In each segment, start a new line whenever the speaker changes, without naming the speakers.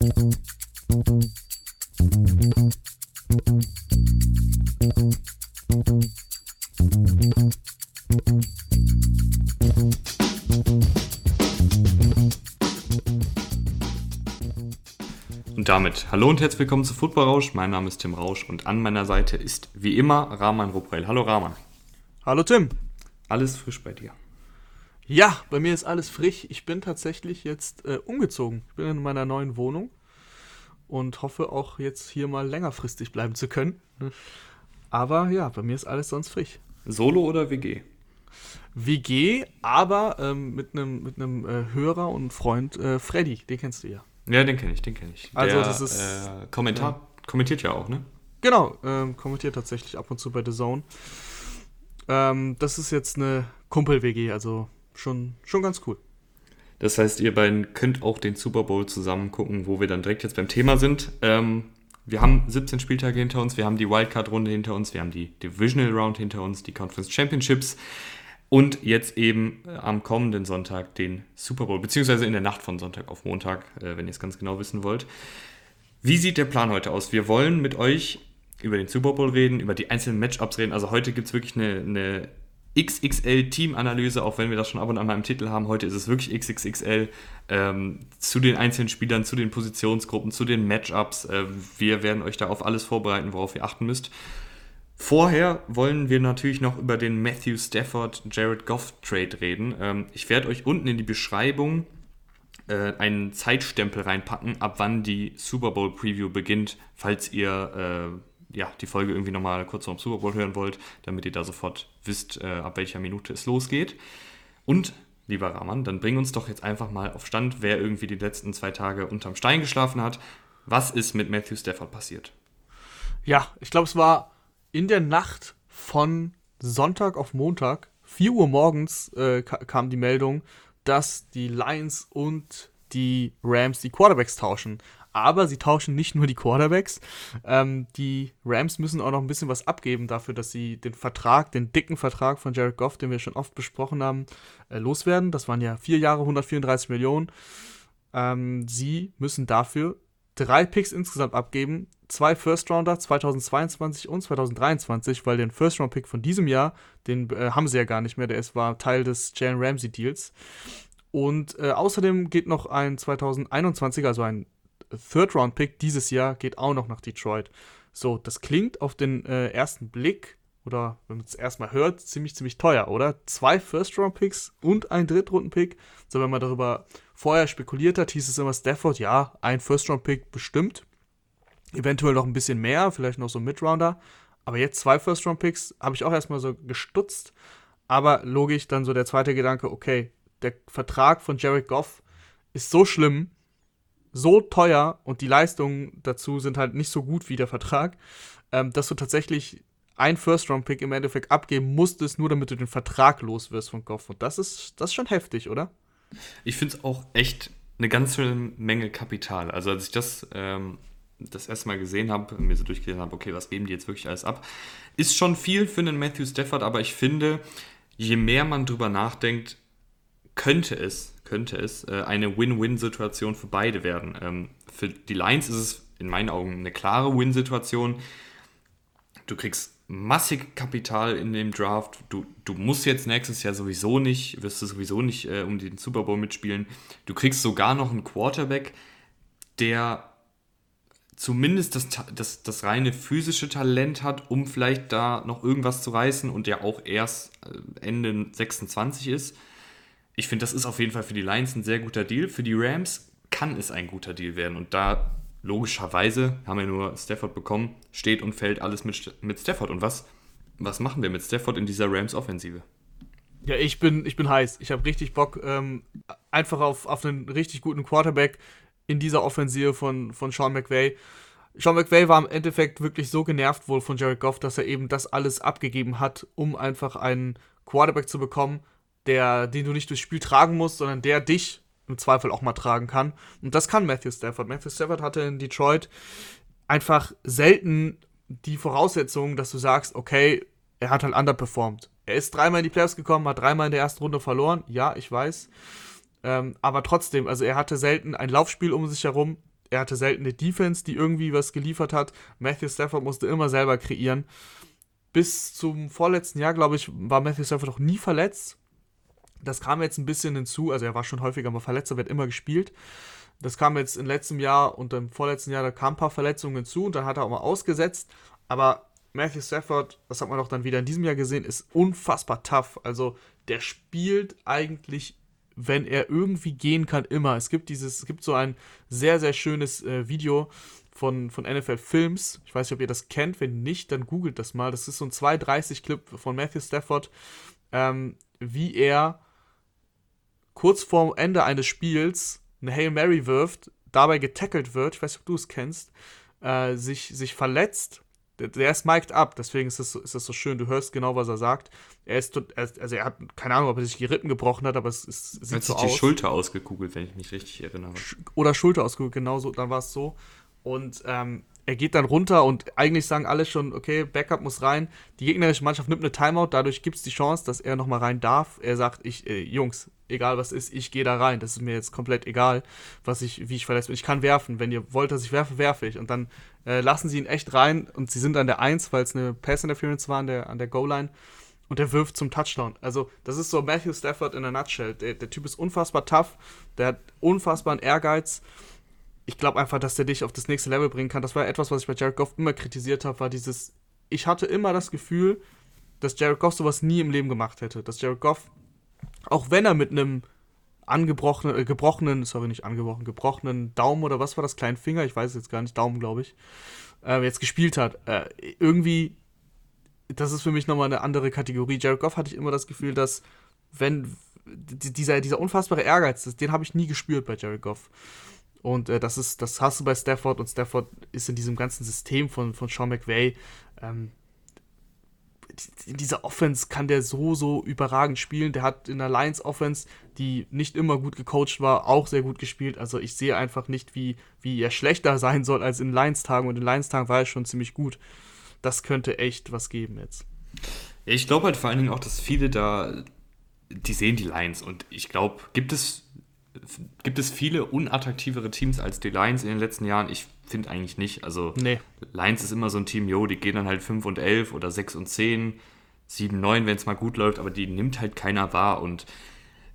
Und damit hallo und herzlich willkommen zu Football Rausch. Mein Name ist Tim Rausch und an meiner Seite ist wie immer Rahman Ruprell. Hallo Rahman.
Hallo Tim.
Alles frisch bei dir.
Ja, bei mir ist alles frisch. Ich bin tatsächlich jetzt äh, umgezogen. Ich bin in meiner neuen Wohnung und hoffe auch jetzt hier mal längerfristig bleiben zu können. Aber ja, bei mir ist alles sonst frisch.
Solo oder WG?
WG, aber ähm, mit einem mit äh, Hörer und Freund äh, Freddy, den kennst du ja.
Ja, den kenne ich, den kenne ich.
Also
Der,
das ist-
äh, Kommentar, kommentiert ja auch, ne?
Genau, ähm, kommentiert tatsächlich ab und zu bei The Zone. Ähm, das ist jetzt eine Kumpel-WG, also schon, schon ganz cool.
Das heißt, ihr beiden könnt auch den Super Bowl zusammen gucken, wo wir dann direkt jetzt beim Thema sind. Ähm, wir haben 17 Spieltage hinter uns, wir haben die Wildcard-Runde hinter uns, wir haben die Divisional Round hinter uns, die Conference Championships und jetzt eben äh, am kommenden Sonntag den Super Bowl, beziehungsweise in der Nacht von Sonntag auf Montag, äh, wenn ihr es ganz genau wissen wollt. Wie sieht der Plan heute aus? Wir wollen mit euch über den Super Bowl reden, über die einzelnen Matchups reden. Also heute gibt es wirklich eine, eine XXL-Team-Analyse, auch wenn wir das schon ab und an mal im Titel haben. Heute ist es wirklich XXXL ähm, zu den einzelnen Spielern, zu den Positionsgruppen, zu den Matchups. Äh, wir werden euch da auf alles vorbereiten, worauf ihr achten müsst. Vorher wollen wir natürlich noch über den Matthew Stafford Jared Goff Trade reden. Ähm, ich werde euch unten in die Beschreibung äh, einen Zeitstempel reinpacken, ab wann die Super Bowl Preview beginnt, falls ihr äh, ja, die Folge irgendwie nochmal kurz vor dem Super Bowl hören wollt, damit ihr da sofort wisst, äh, ab welcher Minute es losgeht. Und, lieber Rahman, dann bring uns doch jetzt einfach mal auf Stand, wer irgendwie die letzten zwei Tage unterm Stein geschlafen hat. Was ist mit Matthew Stafford passiert?
Ja, ich glaube, es war in der Nacht von Sonntag auf Montag, 4 Uhr morgens, äh, ka kam die Meldung, dass die Lions und die Rams die Quarterbacks tauschen. Aber sie tauschen nicht nur die Quarterbacks. Ähm, die Rams müssen auch noch ein bisschen was abgeben dafür, dass sie den Vertrag, den dicken Vertrag von Jared Goff, den wir schon oft besprochen haben, äh, loswerden. Das waren ja vier Jahre, 134 Millionen. Ähm, sie müssen dafür drei Picks insgesamt abgeben. Zwei First-Rounder 2022 und 2023, weil den First-Round-Pick von diesem Jahr, den äh, haben sie ja gar nicht mehr, der ist, war Teil des Jalen Ramsey-Deals. Und äh, außerdem geht noch ein 2021, also ein Third-Round-Pick dieses Jahr, geht auch noch nach Detroit. So, das klingt auf den äh, ersten Blick, oder wenn man es erstmal hört, ziemlich, ziemlich teuer, oder? Zwei First-Round-Picks und ein Drittrunden-Pick. So, wenn man darüber vorher spekuliert hat, hieß es immer Stafford, ja, ein First-Round-Pick bestimmt. Eventuell noch ein bisschen mehr, vielleicht noch so ein Mid-Rounder. Aber jetzt zwei First-Round-Picks habe ich auch erstmal so gestutzt. Aber logisch dann so der zweite Gedanke, okay, der Vertrag von Jared Goff ist so schlimm, so teuer und die Leistungen dazu sind halt nicht so gut wie der Vertrag, ähm, dass du tatsächlich ein First-Round-Pick im Endeffekt abgeben musstest, nur damit du den Vertrag los wirst von Goff. Und das ist, das ist schon heftig, oder?
Ich finde es auch echt eine ganze Menge Kapital. Also als ich das ähm, das erste Mal gesehen habe, mir so durchgelesen habe, okay, was geben die jetzt wirklich alles ab, ist schon viel für einen Matthew Stafford, aber ich finde, je mehr man drüber nachdenkt, könnte es, könnte es äh, eine Win-Win-Situation für beide werden. Ähm, für die Lions ist es in meinen Augen eine klare Win-Situation. Du kriegst massig Kapital in dem Draft. Du, du musst jetzt nächstes Jahr sowieso nicht, wirst du sowieso nicht äh, um den Super Bowl mitspielen. Du kriegst sogar noch einen Quarterback, der zumindest das, das, das reine physische Talent hat, um vielleicht da noch irgendwas zu reißen und der auch erst äh, Ende 26 ist. Ich finde, das ist auf jeden Fall für die Lions ein sehr guter Deal. Für die Rams kann es ein guter Deal werden. Und da logischerweise haben wir nur Stafford bekommen, steht und fällt alles mit, mit Stafford. Und was, was machen wir mit Stafford in dieser Rams-Offensive?
Ja, ich bin, ich bin heiß. Ich habe richtig Bock, ähm, einfach auf, auf einen richtig guten Quarterback in dieser Offensive von, von Sean McVay. Sean McVay war im Endeffekt wirklich so genervt wohl von Jared Goff, dass er eben das alles abgegeben hat, um einfach einen Quarterback zu bekommen, der, den du nicht durchs Spiel tragen musst, sondern der dich im Zweifel auch mal tragen kann. Und das kann Matthew Stafford. Matthew Stafford hatte in Detroit einfach selten die Voraussetzungen, dass du sagst, okay, er hat halt underperformed. Er ist dreimal in die Playoffs gekommen, hat dreimal in der ersten Runde verloren. Ja, ich weiß. Ähm, aber trotzdem, also er hatte selten ein Laufspiel um sich herum. er hatte selten eine Defense, die irgendwie was geliefert hat. Matthew Stafford musste immer selber kreieren. Bis zum vorletzten Jahr, glaube ich, war Matthew Stafford auch nie verletzt. Das kam jetzt ein bisschen hinzu, also er war schon häufiger mal verletzt, er wird immer gespielt. Das kam jetzt im letzten Jahr und im vorletzten Jahr, da kamen ein paar Verletzungen hinzu und dann hat er auch mal ausgesetzt. Aber Matthew Stafford, das hat man auch dann wieder in diesem Jahr gesehen, ist unfassbar tough. Also der spielt eigentlich, wenn er irgendwie gehen kann, immer. Es gibt dieses, es gibt so ein sehr, sehr schönes äh, Video von, von NFL Films. Ich weiß nicht, ob ihr das kennt. Wenn nicht, dann googelt das mal. Das ist so ein 2,30-Clip von Matthew Stafford, ähm, wie er kurz vorm Ende eines Spiels eine Hail Mary wirft, dabei getackelt wird, ich weiß nicht, ob du es kennst, äh, sich, sich verletzt. Der, der ist mic'd up, deswegen ist das, so, ist das so schön. Du hörst genau, was er sagt. Er ist, also er hat keine Ahnung, ob er sich die Rippen gebrochen hat, aber es, es sieht
hat so sich die Schulter ausgekugelt, wenn ich mich richtig erinnere.
Oder Schulter ausgekugelt, genau so, dann war es so. Und ähm, er geht dann runter und eigentlich sagen alle schon, okay, Backup muss rein. Die gegnerische Mannschaft nimmt eine Timeout, dadurch gibt es die Chance, dass er nochmal rein darf. Er sagt, ich, äh, Jungs, egal was ist, ich gehe da rein. Das ist mir jetzt komplett egal, was ich, wie ich verletzt bin. Ich kann werfen. Wenn ihr wollt, dass ich werfe, werfe ich. Und dann äh, lassen sie ihn echt rein und sie sind an der 1, weil es eine Pass Interference war an der, an der Goal-Line. Und er wirft zum Touchdown. Also, das ist so Matthew Stafford in a nutshell. Der, der Typ ist unfassbar tough, der hat unfassbaren Ehrgeiz ich glaube einfach, dass der dich auf das nächste Level bringen kann. Das war etwas, was ich bei Jared Goff immer kritisiert habe, war dieses, ich hatte immer das Gefühl, dass Jared Goff sowas nie im Leben gemacht hätte. Dass Jared Goff, auch wenn er mit einem angebrochenen, äh, gebrochenen, sorry, nicht angebrochen, gebrochenen Daumen oder was war das, kleinen Finger, ich weiß es jetzt gar nicht, Daumen, glaube ich, äh, jetzt gespielt hat, äh, irgendwie, das ist für mich nochmal eine andere Kategorie. Jared Goff hatte ich immer das Gefühl, dass, wenn, dieser, dieser unfassbare Ehrgeiz, den habe ich nie gespürt bei Jared Goff. Und äh, das ist, das hast du bei Stafford und Stafford ist in diesem ganzen System von, von Sean McVay. Ähm, in dieser Offense kann der so, so überragend spielen. Der hat in der Lions Offense, die nicht immer gut gecoacht war, auch sehr gut gespielt. Also ich sehe einfach nicht, wie, wie er schlechter sein soll als in Lions-Tagen. Und in Lions-Tagen war er schon ziemlich gut. Das könnte echt was geben jetzt.
ich glaube halt vor allen Dingen auch, dass viele da, die sehen die Lions. Und ich glaube, gibt es gibt es viele unattraktivere Teams als die Lions in den letzten Jahren? Ich finde eigentlich nicht. Also nee. Lions ist immer so ein Team, jo, die gehen dann halt 5 und 11 oder 6 und 10, 7, 9, wenn es mal gut läuft, aber die nimmt halt keiner wahr. Und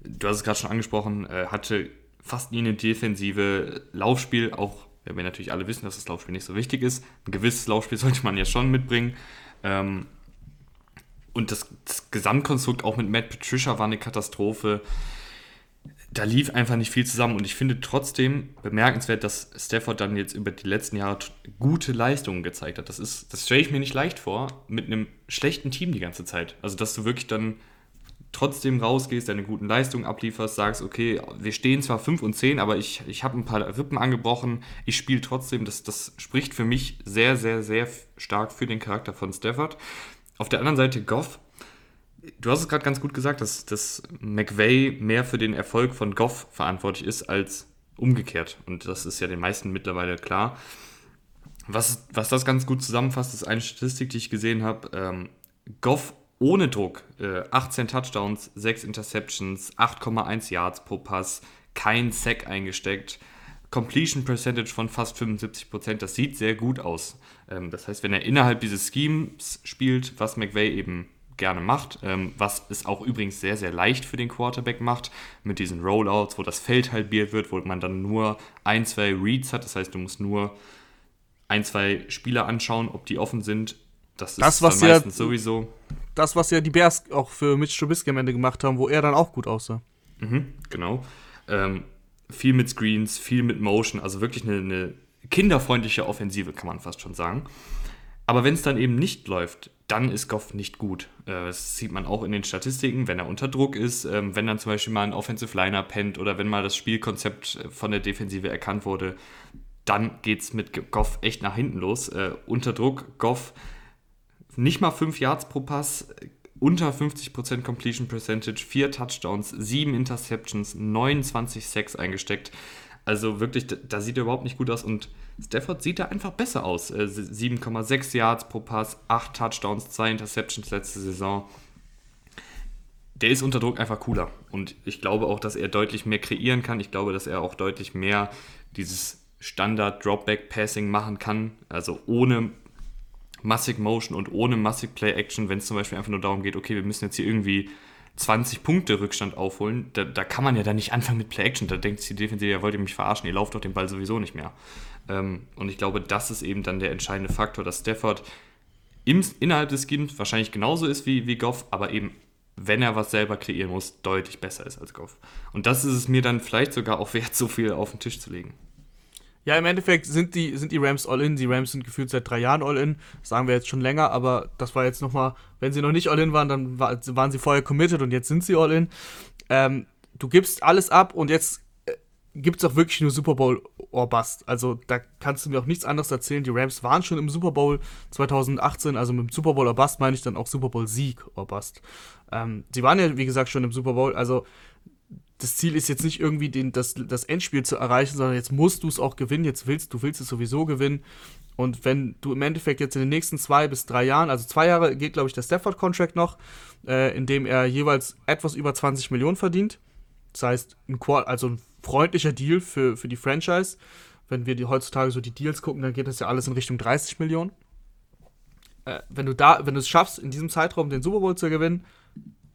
du hast es gerade schon angesprochen, äh, hatte fast nie eine defensive Laufspiel, auch wenn wir natürlich alle wissen, dass das Laufspiel nicht so wichtig ist. Ein gewisses Laufspiel sollte man ja schon mitbringen. Ähm, und das, das Gesamtkonstrukt auch mit Matt Patricia war eine Katastrophe da lief einfach nicht viel zusammen und ich finde trotzdem bemerkenswert, dass Stafford dann jetzt über die letzten Jahre gute Leistungen gezeigt hat. Das ist, das stelle ich mir nicht leicht vor, mit einem schlechten Team die ganze Zeit. Also, dass du wirklich dann trotzdem rausgehst, deine guten Leistungen ablieferst, sagst, okay, wir stehen zwar 5 und 10, aber ich, ich habe ein paar Rippen angebrochen, ich spiele trotzdem. Das, das spricht für mich sehr, sehr, sehr stark für den Charakter von Stafford. Auf der anderen Seite Goff, du hast es gerade ganz gut gesagt, dass, dass McVay mehr für den Erfolg von Goff verantwortlich ist als umgekehrt. Und das ist ja den meisten mittlerweile klar. Was, was das ganz gut zusammenfasst, ist eine Statistik, die ich gesehen habe. Ähm, Goff ohne Druck, äh, 18 Touchdowns, 6 Interceptions, 8,1 Yards pro Pass, kein Sack eingesteckt, Completion Percentage von fast 75%. Das sieht sehr gut aus. Ähm, das heißt, wenn er innerhalb dieses Schemes spielt, was McVay eben gerne macht, ähm, was es auch übrigens sehr, sehr leicht für den Quarterback macht, mit diesen Rollouts, wo das Feld halbiert wird, wo man dann nur ein, zwei Reads hat, das heißt, du musst nur ein, zwei Spieler anschauen, ob die offen sind. Das,
das ist was dann meistens ja, sowieso. Das, was ja die Bears auch für Mitch Trubisky am Ende gemacht haben, wo er dann auch gut aussah.
Mhm, genau. Ähm, viel mit Screens, viel mit Motion, also wirklich eine, eine kinderfreundliche Offensive, kann man fast schon sagen. Aber wenn es dann eben nicht läuft, dann ist Goff nicht gut. Äh, das sieht man auch in den Statistiken, wenn er unter Druck ist, ähm, wenn dann zum Beispiel mal ein Offensive Liner pennt oder wenn mal das Spielkonzept äh, von der Defensive erkannt wurde, dann geht es mit Goff echt nach hinten los. Äh, unter Druck, Goff nicht mal 5 Yards pro Pass, unter 50% Completion Percentage, 4 Touchdowns, 7 Interceptions, 29 Sacks eingesteckt. Also wirklich, da sieht er überhaupt nicht gut aus und Stafford sieht da einfach besser aus. 7,6 äh, Yards pro Pass, 8 Touchdowns, 2 Interceptions letzte Saison. Der ist unter Druck einfach cooler. Und ich glaube auch, dass er deutlich mehr kreieren kann. Ich glaube, dass er auch deutlich mehr dieses Standard-Dropback-Passing machen kann, also ohne Massive Motion und ohne Massive Play Action, wenn es zum Beispiel einfach nur darum geht, okay, wir müssen jetzt hier irgendwie 20 Punkte Rückstand aufholen, da, da kann man ja dann nicht anfangen mit Play Action. Da denkt die Defensive, ja, wollt ihr mich verarschen, ihr lauft doch den Ball sowieso nicht mehr. Ähm, und ich glaube, das ist eben dann der entscheidende Faktor, dass Stafford im, innerhalb des Schemes wahrscheinlich genauso ist wie, wie Goff, aber eben, wenn er was selber kreieren muss, deutlich besser ist als Goff. Und das ist es mir dann vielleicht sogar auch wert, so viel auf den Tisch zu legen.
Ja, im Endeffekt sind die, sind die Rams all-in. Die Rams sind gefühlt seit drei Jahren all-in. Sagen wir jetzt schon länger, aber das war jetzt nochmal, wenn sie noch nicht all-in waren, dann war, waren sie vorher committed und jetzt sind sie all-in. Ähm, du gibst alles ab und jetzt äh, gibt es auch wirklich nur Super Bowl or Bust. Also da kannst du mir auch nichts anderes erzählen. Die Rams waren schon im Super Bowl 2018, also mit dem Super Bowl or Bust meine ich dann auch Super Bowl Sieg or Bust. Ähm, sie waren ja, wie gesagt, schon im Super Bowl, also das Ziel ist jetzt nicht irgendwie den, das, das Endspiel zu erreichen, sondern jetzt musst du es auch gewinnen, jetzt willst du willst es sowieso gewinnen. Und wenn du im Endeffekt jetzt in den nächsten zwei bis drei Jahren, also zwei Jahre geht, glaube ich, der Stafford-Contract noch, äh, in dem er jeweils etwas über 20 Millionen verdient. Das heißt, ein, also ein freundlicher Deal für, für die Franchise. Wenn wir die heutzutage so die Deals gucken, dann geht das ja alles in Richtung 30 Millionen. Äh, wenn du da, wenn du es schaffst, in diesem Zeitraum den Super Bowl zu gewinnen,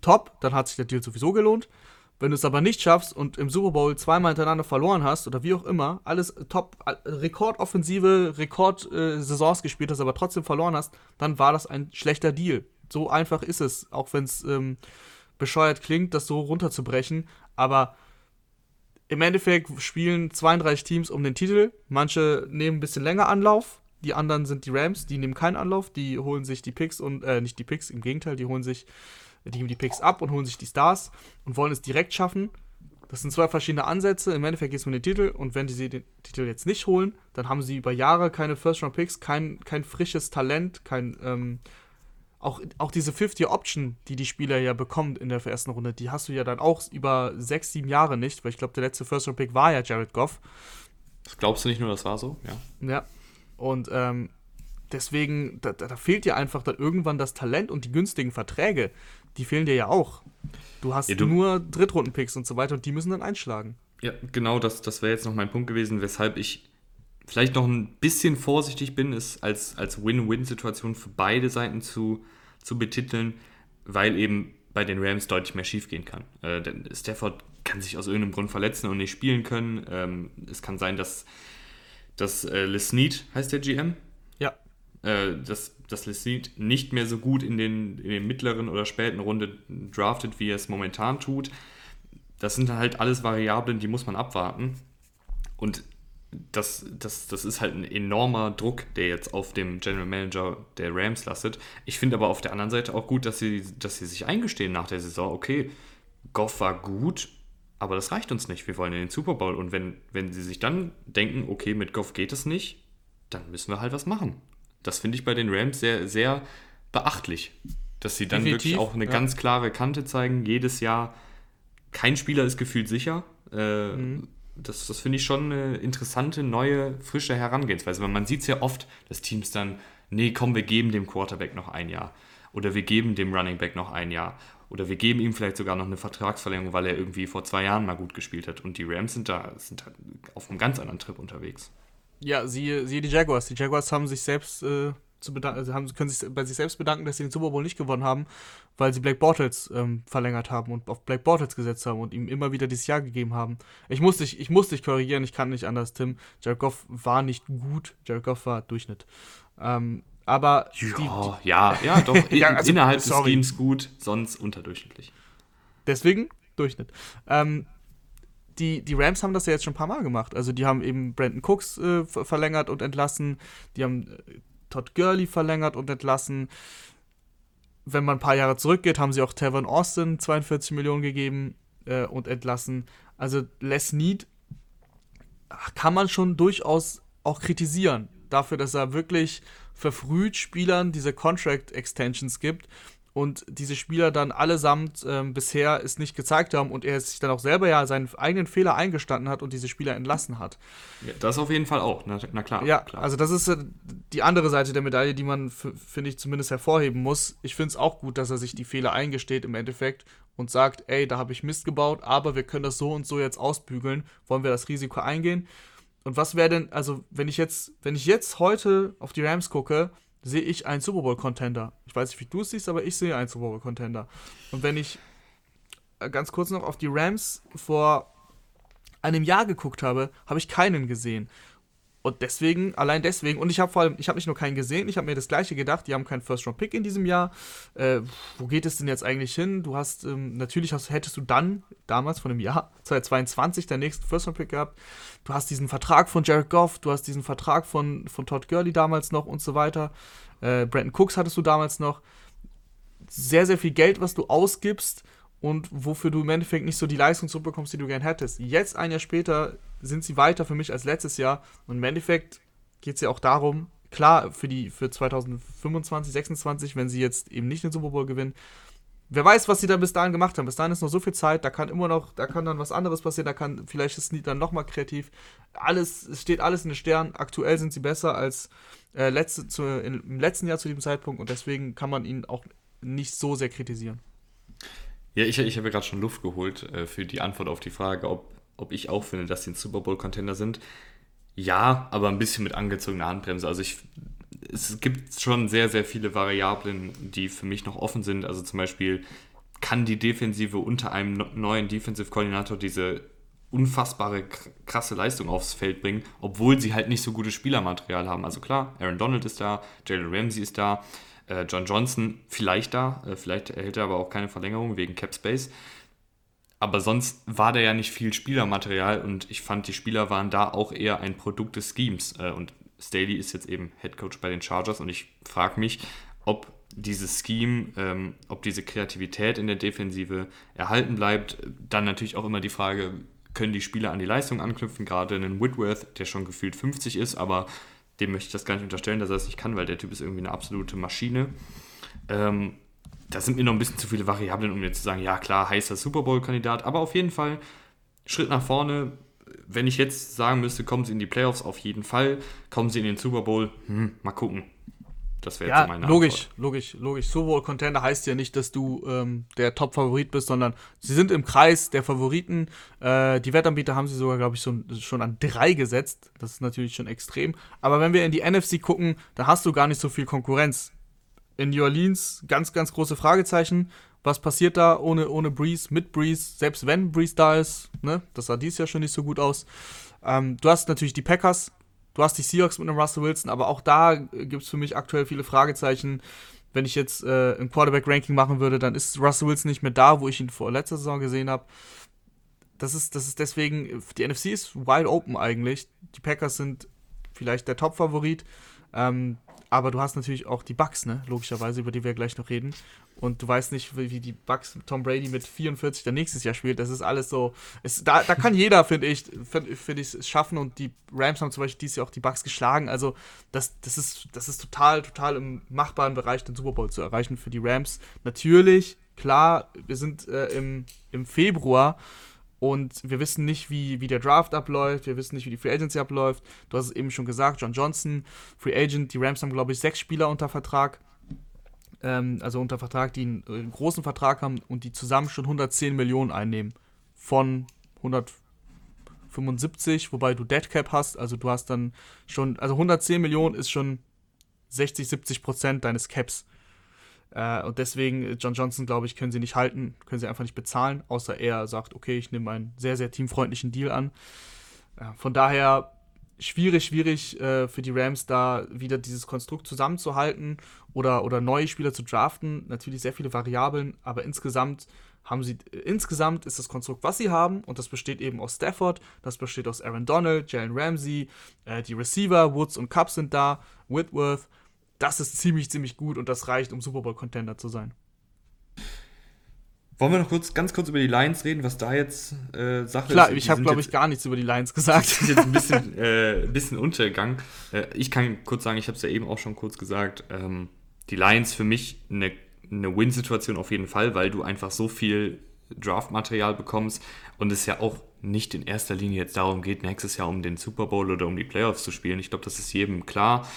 top, dann hat sich der Deal sowieso gelohnt. Wenn du es aber nicht schaffst und im Super Bowl zweimal hintereinander verloren hast oder wie auch immer, alles top, Rekordoffensive, Rekordsaisons äh, gespielt hast, aber trotzdem verloren hast, dann war das ein schlechter Deal. So einfach ist es, auch wenn es ähm, bescheuert klingt, das so runterzubrechen. Aber im Endeffekt spielen 32 Teams um den Titel. Manche nehmen ein bisschen länger Anlauf. Die anderen sind die Rams, die nehmen keinen Anlauf. Die holen sich die Picks und, äh, nicht die Picks, im Gegenteil, die holen sich die geben die Picks ab und holen sich die Stars und wollen es direkt schaffen. Das sind zwei verschiedene Ansätze. Im Endeffekt geht es um den Titel und wenn sie den Titel jetzt nicht holen, dann haben sie über Jahre keine First-Round-Picks, kein, kein frisches Talent, kein. Ähm, auch, auch diese 50-Option, die die Spieler ja bekommen in der ersten Runde, die hast du ja dann auch über sechs, sieben Jahre nicht, weil ich glaube, der letzte First-Round-Pick war ja Jared Goff.
Das glaubst du nicht nur, das war so? Ja.
Ja. Und ähm, deswegen, da, da, fehlt dir einfach dann irgendwann das Talent und die günstigen Verträge die fehlen dir ja auch. Du hast ja, du nur Drittrundenpicks und so weiter und die müssen dann einschlagen.
Ja, genau, das, das wäre jetzt noch mein Punkt gewesen, weshalb ich vielleicht noch ein bisschen vorsichtig bin, es als, als Win-Win-Situation für beide Seiten zu, zu betiteln, weil eben bei den Rams deutlich mehr schiefgehen kann. Äh, denn Stafford kann sich aus irgendeinem Grund verletzen und nicht spielen können. Ähm, es kann sein, dass, dass äh, Lesnead heißt der GM.
Ja.
Äh, dass dass Leslie nicht mehr so gut in den, in den mittleren oder späten Runde draftet, wie er es momentan tut. Das sind halt alles Variablen, die muss man abwarten. Und das, das, das ist halt ein enormer Druck, der jetzt auf dem General Manager der Rams lastet. Ich finde aber auf der anderen Seite auch gut, dass sie, dass sie sich eingestehen nach der Saison, okay, Goff war gut, aber das reicht uns nicht. Wir wollen in den Super Bowl. Und wenn, wenn sie sich dann denken, okay, mit Goff geht es nicht, dann müssen wir halt was machen. Das finde ich bei den Rams sehr, sehr beachtlich, dass sie dann Definitiv, wirklich auch eine ja. ganz klare Kante zeigen. Jedes Jahr, kein Spieler ist gefühlt sicher. Äh, mhm. Das, das finde ich schon eine interessante, neue, frische Herangehensweise. Weil man sieht es ja oft, dass Teams dann, nee, komm, wir geben dem Quarterback noch ein Jahr. Oder wir geben dem Running Back noch ein Jahr. Oder wir geben ihm vielleicht sogar noch eine Vertragsverlängerung, weil er irgendwie vor zwei Jahren mal gut gespielt hat. Und die Rams sind da sind auf einem ganz anderen Trip unterwegs.
Ja, siehe, siehe die Jaguars. Die Jaguars haben sich selbst äh, zu bedanken, also haben, können sich bei sich selbst bedanken, dass sie den Super Bowl nicht gewonnen haben, weil sie Black Bortles ähm, verlängert haben und auf Black Bortles gesetzt haben und ihm immer wieder dieses Jahr gegeben haben. Ich muss dich, ich muss dich korrigieren, ich kann nicht anders, Tim. Jared Goff war nicht gut, Jared Goff war Durchschnitt. Ähm, aber
ja, die, die, ja, ja, doch, ja, also, innerhalb sorry. des Schemes gut, sonst unterdurchschnittlich.
Deswegen Durchschnitt. Ähm, die, die Rams haben das ja jetzt schon ein paar Mal gemacht. Also die haben eben Brandon Cooks äh, verlängert und entlassen, die haben äh, Todd Gurley verlängert und entlassen. Wenn man ein paar Jahre zurückgeht, haben sie auch Tavon Austin 42 Millionen gegeben äh, und entlassen. Also Les Need kann man schon durchaus auch kritisieren dafür, dass er wirklich verfrüht Spielern diese Contract Extensions gibt und diese Spieler dann allesamt ähm, bisher es nicht gezeigt haben und er sich dann auch selber ja seinen eigenen Fehler eingestanden hat und diese Spieler entlassen hat.
Ja, das auf jeden Fall auch, na, na klar.
Ja,
klar.
also das ist äh, die andere Seite der Medaille, die man, finde ich, zumindest hervorheben muss. Ich finde es auch gut, dass er sich die Fehler eingesteht im Endeffekt und sagt, ey, da habe ich Mist gebaut, aber wir können das so und so jetzt ausbügeln. Wollen wir das Risiko eingehen? Und was wäre denn, also wenn ich jetzt, wenn ich jetzt heute auf die Rams gucke, sehe ich einen Super Bowl Contender. Ich weiß nicht, wie du es siehst, aber ich sehe einen Super Bowl Contender. Und wenn ich äh, ganz kurz noch auf die Rams vor einem Jahr geguckt habe, habe ich keinen gesehen. Und deswegen, allein deswegen, und ich habe vor allem, ich habe nicht nur keinen gesehen, ich habe mir das gleiche gedacht, die haben keinen First-Round-Pick in diesem Jahr. Äh, wo geht es denn jetzt eigentlich hin? Du hast, ähm, natürlich hast, hättest du dann, damals von dem Jahr 2022, deinen nächsten First-Round-Pick gehabt. Du hast diesen Vertrag von Jared Goff, du hast diesen Vertrag von, von Todd Gurley damals noch und so weiter. Äh, Brandon Cooks hattest du damals noch. Sehr, sehr viel Geld, was du ausgibst und wofür du im Endeffekt nicht so die Leistung zurückbekommst, die du gern hättest. Jetzt, ein Jahr später, sind sie weiter für mich als letztes Jahr. Und im Endeffekt geht es ja auch darum, klar, für die für 2025, 26, wenn sie jetzt eben nicht den Super Bowl gewinnen, wer weiß, was sie da bis dahin gemacht haben. Bis dahin ist noch so viel Zeit, da kann immer noch, da kann dann was anderes passieren, da kann vielleicht ist Lied dann nochmal kreativ. Alles, es steht alles in den Sternen. Aktuell sind sie besser als äh, letzte, zu, im letzten Jahr zu diesem Zeitpunkt und deswegen kann man ihnen auch nicht so sehr kritisieren.
Ja, ich, ich habe gerade schon Luft geholt äh, für die Antwort auf die Frage, ob, ob ich auch finde, dass sie ein Super Bowl-Contender sind. Ja, aber ein bisschen mit angezogener Handbremse. Also ich, es gibt schon sehr, sehr viele Variablen, die für mich noch offen sind. Also zum Beispiel kann die Defensive unter einem neuen Defensive-Koordinator diese unfassbare krasse Leistung aufs Feld bringen, obwohl sie halt nicht so gutes Spielermaterial haben. Also klar, Aaron Donald ist da, Jalen Ramsey ist da, äh, John Johnson vielleicht da, äh, vielleicht erhält er aber auch keine Verlängerung wegen Cap Space. Aber sonst war da ja nicht viel Spielermaterial und ich fand, die Spieler waren da auch eher ein Produkt des Schemes. Äh, und Staley ist jetzt eben Head Coach bei den Chargers und ich frage mich, ob dieses Scheme, ähm, ob diese Kreativität in der Defensive erhalten bleibt. Dann natürlich auch immer die Frage, können die Spieler an die Leistung anknüpfen? Gerade einen Whitworth, der schon gefühlt 50 ist, aber dem möchte ich das gar nicht unterstellen, dass er es nicht kann, weil der Typ ist irgendwie eine absolute Maschine. Ähm, da sind mir noch ein bisschen zu viele Variablen, um mir zu sagen, ja klar, heißer Super Bowl-Kandidat, aber auf jeden Fall Schritt nach vorne. Wenn ich jetzt sagen müsste, kommen sie in die Playoffs, auf jeden Fall. Kommen sie in den Super Bowl, hm, mal gucken.
Das wäre ja, jetzt meine logisch, Antwort. logisch, logisch. Bowl Contender heißt ja nicht, dass du ähm, der Top-Favorit bist, sondern sie sind im Kreis der Favoriten. Äh, die Wettanbieter haben sie sogar, glaube ich, schon, schon an drei gesetzt. Das ist natürlich schon extrem. Aber wenn wir in die NFC gucken, da hast du gar nicht so viel Konkurrenz. In New Orleans ganz, ganz große Fragezeichen. Was passiert da ohne, ohne Breeze, mit Breeze, selbst wenn Breeze da ist? Ne? Das sah dies Jahr schon nicht so gut aus. Ähm, du hast natürlich die Packers, Du hast die Seahawks mit einem Russell Wilson, aber auch da gibt es für mich aktuell viele Fragezeichen. Wenn ich jetzt äh, ein Quarterback-Ranking machen würde, dann ist Russell Wilson nicht mehr da, wo ich ihn vor letzter Saison gesehen habe. Das ist, das ist deswegen, die NFC ist wide open eigentlich. Die Packers sind vielleicht der Top-Favorit. Ähm, aber du hast natürlich auch die Bucks, ne? Logischerweise, über die wir gleich noch reden. Und du weißt nicht, wie, die Bucks Tom Brady mit 44 dann nächstes Jahr spielt. Das ist alles so. Es, da, da kann jeder, finde ich, finde find ich, es schaffen. Und die Rams haben zum Beispiel dieses Jahr auch die Bucks geschlagen. Also, das, das, ist, das ist total, total im machbaren Bereich, den Super Bowl zu erreichen für die Rams. Natürlich, klar, wir sind äh, im, im Februar. Und wir wissen nicht, wie, wie der Draft abläuft, wir wissen nicht, wie die Free Agency abläuft. Du hast es eben schon gesagt, John Johnson, Free Agent, die Rams haben, glaube ich, sechs Spieler unter Vertrag. Ähm, also unter Vertrag, die einen, einen, großen Vertrag haben und die zusammen schon 110 Millionen einnehmen. Von 175, wobei du Dead Cap hast, also du hast dann schon, also 110 Millionen ist schon 60, 70 Prozent deines Caps. Äh, und deswegen, äh, John Johnson, glaube ich, können sie nicht halten, können sie einfach nicht bezahlen, außer er sagt, okay, ich nehme einen sehr, sehr teamfreundlichen Deal an. Äh, von daher schwierig, schwierig äh, für die Rams da wieder dieses Konstrukt zusammenzuhalten oder, oder neue Spieler zu draften. Natürlich sehr viele Variablen, aber insgesamt haben sie, äh, insgesamt ist das Konstrukt, was sie haben, und das besteht eben aus Stafford, das besteht aus Aaron Donald, Jalen Ramsey, äh, die Receiver, Woods und Cup sind da, Whitworth, das ist ziemlich, ziemlich gut und das reicht, um Super Bowl-Contender zu sein.
Wollen wir noch kurz, ganz kurz über die Lions reden, was da jetzt äh, Sache
Klar, ist? Klar, ich habe, glaube ich, gar nichts über die Lions gesagt.
Das ist jetzt ein bisschen, äh, bisschen Untergang. Äh, ich kann kurz sagen, ich habe es ja eben auch schon kurz gesagt, ähm, die Lions für mich eine, eine Win-Situation auf jeden Fall, weil du einfach so viel Draft-Material bekommst und es ja auch nicht in erster Linie jetzt darum geht, nächstes Jahr um den Super Bowl oder um die Playoffs zu spielen. Ich glaube, das ist jedem klar.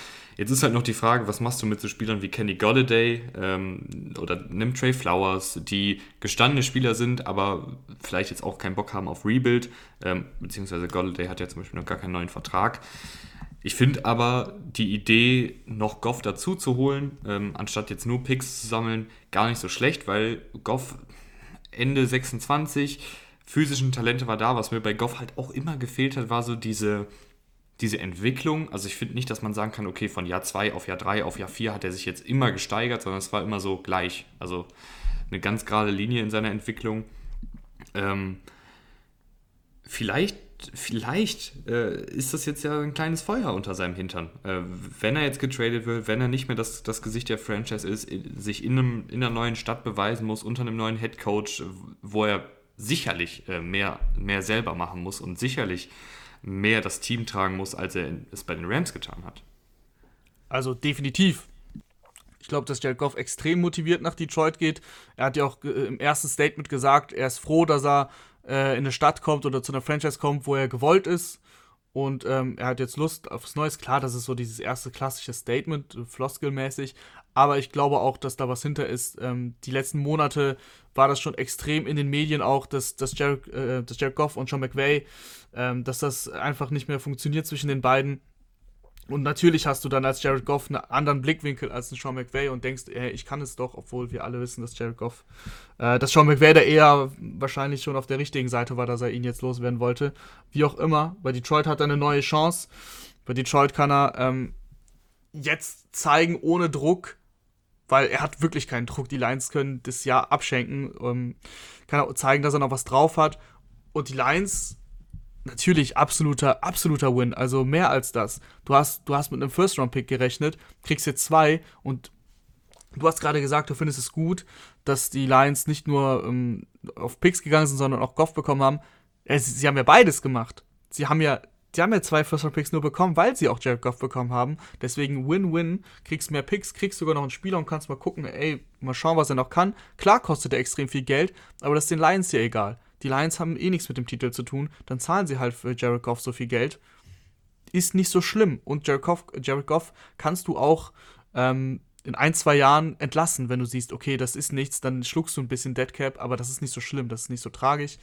Jetzt ist halt noch die Frage, was machst du mit so Spielern wie Kenny Golladay ähm, oder nimm Trey Flowers, die gestandene Spieler sind, aber vielleicht jetzt auch keinen Bock haben auf Rebuild, ähm, beziehungsweise Golladay hat ja zum Beispiel noch gar keinen neuen Vertrag. Ich finde aber die Idee, noch Goff dazu zu holen, ähm, anstatt jetzt nur Picks zu sammeln, gar nicht so schlecht, weil Goff Ende 26, physischen Talente war da. Was mir bei Goff halt auch immer gefehlt hat, war so diese, diese Entwicklung. Also ich finde nicht, dass man sagen kann, okay, von Jahr 2 auf Jahr 3 auf Jahr 4 hat er sich jetzt immer gesteigert, sondern es war immer so gleich. Also eine ganz gerade Linie in seiner Entwicklung. Ähm, vielleicht vielleicht äh, ist das jetzt ja ein kleines Feuer unter seinem Hintern. Äh, wenn er jetzt getradet wird, wenn er nicht mehr das, das Gesicht der Franchise ist, sich in, einem, in einer neuen Stadt beweisen muss, unter einem neuen Head Coach, wo er sicherlich äh, mehr, mehr selber machen muss und sicherlich mehr das Team tragen muss, als er es bei den Rams getan hat.
Also definitiv. Ich glaube, dass Jared Goff extrem motiviert nach Detroit geht. Er hat ja auch äh, im ersten Statement gesagt, er ist froh, dass er äh, in eine Stadt kommt oder zu einer Franchise kommt, wo er gewollt ist. Und ähm, er hat jetzt Lust aufs Neues. Klar, das ist so dieses erste klassische Statement, äh, floskelmäßig. Aber ich glaube auch, dass da was hinter ist. Ähm, die letzten Monate war das schon extrem in den Medien auch, dass, dass, Jared, äh, dass Jared Goff und Sean McVay, ähm, dass das einfach nicht mehr funktioniert zwischen den beiden. Und natürlich hast du dann als Jared Goff einen anderen Blickwinkel als ein Sean McVay und denkst, ey, ich kann es doch, obwohl wir alle wissen, dass Jared Goff, äh, dass Sean McVay da eher wahrscheinlich schon auf der richtigen Seite war, dass er ihn jetzt loswerden wollte. Wie auch immer, bei Detroit hat er eine neue Chance. Bei Detroit kann er ähm, jetzt zeigen, ohne Druck, weil er hat wirklich keinen Druck. Die Lions können das Jahr abschenken. Ähm, kann er zeigen, dass er noch was drauf hat. Und die Lions natürlich absoluter, absoluter Win. Also mehr als das. Du hast, du hast mit einem First-Round-Pick gerechnet, kriegst jetzt zwei und du hast gerade gesagt, du findest es gut, dass die Lions nicht nur ähm, auf Picks gegangen sind, sondern auch Goff bekommen haben. Ja, sie, sie, haben ja beides gemacht. Sie haben ja, die haben ja zwei First-Round-Picks nur bekommen, weil sie auch Jared Goff bekommen haben. Deswegen Win-Win. Kriegst mehr Picks, kriegst sogar noch einen Spieler und kannst mal gucken, ey, mal schauen, was er noch kann. Klar kostet er extrem viel Geld, aber das ist den Lions ja egal die Lions haben eh nichts mit dem Titel zu tun, dann zahlen sie halt für Jared Goff so viel Geld. Ist nicht so schlimm. Und Jared Goff, Jared Goff kannst du auch ähm, in ein, zwei Jahren entlassen, wenn du siehst, okay, das ist nichts, dann schluckst du ein bisschen Deadcap, aber das ist nicht so schlimm, das ist nicht so tragisch.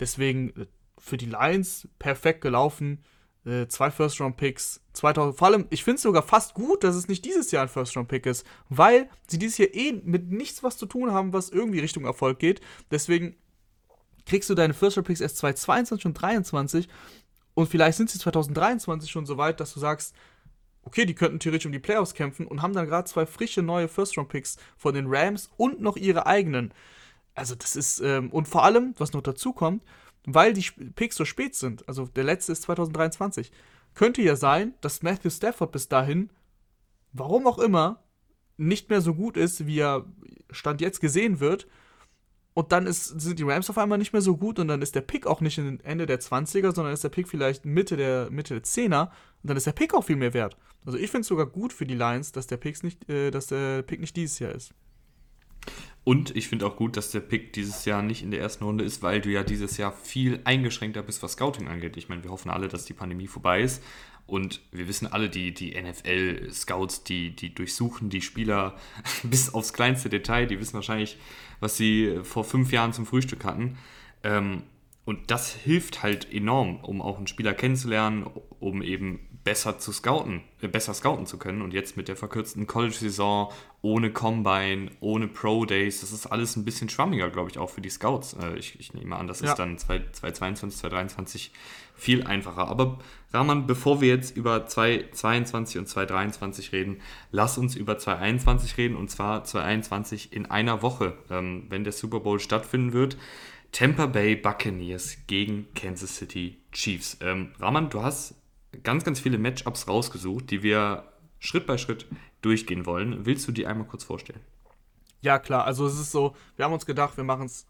Deswegen äh, für die Lions perfekt gelaufen. Äh, zwei First-Round-Picks, 2000. Vor allem, ich finde es sogar fast gut, dass es nicht dieses Jahr ein First-Round-Pick ist, weil sie dieses Jahr eh mit nichts was zu tun haben, was irgendwie Richtung Erfolg geht. Deswegen kriegst du deine First Round Picks erst 2022 und 2023 und vielleicht sind sie 2023 schon so weit, dass du sagst, okay, die könnten theoretisch um die Playoffs kämpfen und haben dann gerade zwei frische neue First Round Picks von den Rams und noch ihre eigenen. Also das ist ähm, und vor allem, was noch dazu kommt, weil die Picks so spät sind, also der letzte ist 2023, könnte ja sein, dass Matthew Stafford bis dahin, warum auch immer, nicht mehr so gut ist, wie er Stand jetzt gesehen wird und dann ist, sind die Rams auf einmal nicht mehr so gut und dann ist der Pick auch nicht Ende der 20er, sondern ist der Pick vielleicht Mitte der, Mitte der 10er und dann ist der Pick auch viel mehr wert. Also ich finde es sogar gut für die Lions, dass der, Picks nicht, äh, dass der Pick nicht dieses Jahr ist.
Und ich finde auch gut, dass der Pick dieses Jahr nicht in der ersten Runde ist, weil du ja dieses Jahr viel eingeschränkter bist, was Scouting angeht. Ich meine, wir hoffen alle, dass die Pandemie vorbei ist. Und wir wissen alle, die, die NFL-Scouts, die, die durchsuchen die Spieler bis aufs kleinste Detail, die wissen wahrscheinlich, was sie vor fünf Jahren zum Frühstück hatten. Ähm, und das hilft halt enorm, um auch einen Spieler kennenzulernen, um eben besser zu scouten, äh, besser scouten zu können. Und jetzt mit der verkürzten College-Saison, ohne Combine, ohne Pro-Days, das ist alles ein bisschen schwammiger, glaube ich, auch für die Scouts. Äh, ich, ich, nehme an, das ja. ist dann 2022, 2023 viel einfacher. Aber Rahman, bevor wir jetzt über 2022 und 2023 reden, lass uns über 2021 reden und zwar 2021 in einer Woche, ähm, wenn der Super Bowl stattfinden wird. Tampa Bay Buccaneers gegen Kansas City Chiefs. Ähm, Rahman, du hast ganz, ganz viele Matchups rausgesucht, die wir Schritt bei Schritt durchgehen wollen. Willst du die einmal kurz vorstellen?
Ja, klar. Also es ist so, wir haben uns gedacht, wir machen es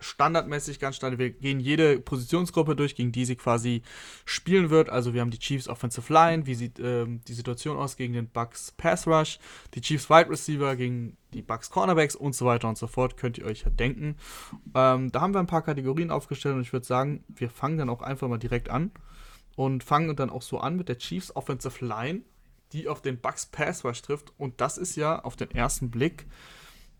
standardmäßig ganz standard. Wir gehen jede Positionsgruppe durch, gegen die sie quasi spielen wird. Also wir haben die Chiefs Offensive Line, wie sieht ähm, die Situation aus gegen den Bucks Pass Rush, die Chiefs Wide Receiver gegen die Bucks Cornerbacks und so weiter und so fort, könnt ihr euch ja denken. Ähm, da haben wir ein paar Kategorien aufgestellt und ich würde sagen, wir fangen dann auch einfach mal direkt an und fangen dann auch so an mit der Chiefs Offensive Line. die auf den Bucks Pass Rush trifft. Und das ist ja auf den ersten Blick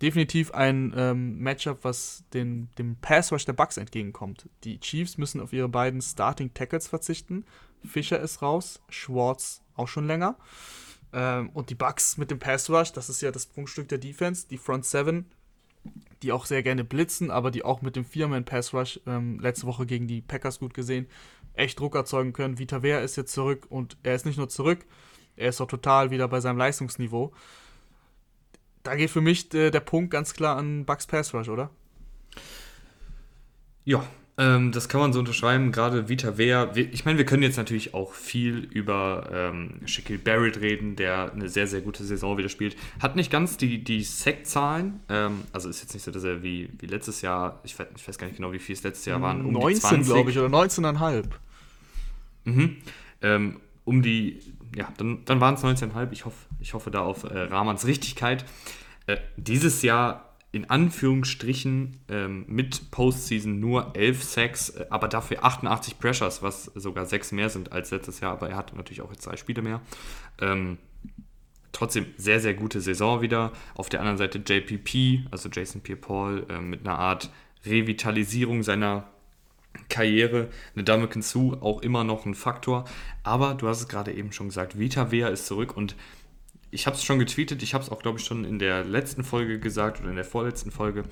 definitiv ein ähm, Matchup, was den, dem Pass Rush der Bucks entgegenkommt. Die Chiefs müssen auf ihre beiden Starting Tackles verzichten. Fischer ist raus, Schwartz auch schon länger. Ähm, und die Bucks mit dem Pass Rush, das ist ja das Prunkstück der Defense, die Front Seven, die auch sehr gerne blitzen, aber die auch mit dem Vierman Pass Rush ähm, letzte Woche gegen die Packers gut gesehen echt Druck erzeugen können. Vita Wehr ist jetzt zurück und er ist nicht nur zurück, er ist auch total wieder bei seinem Leistungsniveau. Da geht für mich der, der Punkt ganz klar an Bucks Pass Rush, oder?
Ja, ähm, das kann man so unterschreiben. Gerade Vita Wehr. Ich meine, wir können jetzt natürlich auch viel über ähm, Shaquille Barrett reden, der eine sehr, sehr gute Saison wieder spielt. Hat nicht ganz die, die Sack-Zahlen. Ähm, also ist jetzt nicht so, dass er wie, wie letztes Jahr, ich weiß, ich weiß gar nicht genau, wie viel es letztes Jahr waren.
Um 19, glaube ich, oder 19,5.
Mhm. Ähm, um die, ja, dann, dann waren es 19,5. Ich hoffe, ich hoffe da auf äh, Rahmans Richtigkeit. Äh, dieses Jahr in Anführungsstrichen ähm, mit Postseason nur 11 Sacks, äh, aber dafür 88 Pressures, was sogar sechs mehr sind als letztes Jahr, aber er hat natürlich auch jetzt zwei Spiele mehr. Ähm, trotzdem sehr, sehr gute Saison wieder. Auf der anderen Seite JPP, also Jason Pierre-Paul, äh, mit einer Art Revitalisierung seiner Karriere. Eine Dame Sue auch immer noch ein Faktor. Aber du hast es gerade eben schon gesagt, Vita Wea ist zurück und ich habe es schon getweetet, ich habe es auch, glaube ich, schon in der letzten Folge gesagt oder in der vorletzten Folge.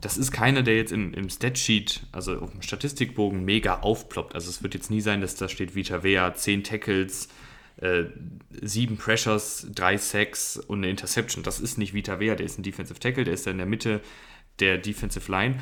Das ist keiner, der jetzt im, im Statsheet, also auf dem Statistikbogen, mega aufploppt. Also es wird jetzt nie sein, dass da steht Vita Wea, 10 Tackles, äh, 7 Pressures, 3 Sacks und eine Interception. Das ist nicht Vita Wea, der ist ein Defensive Tackle, der ist in der Mitte der Defensive Line.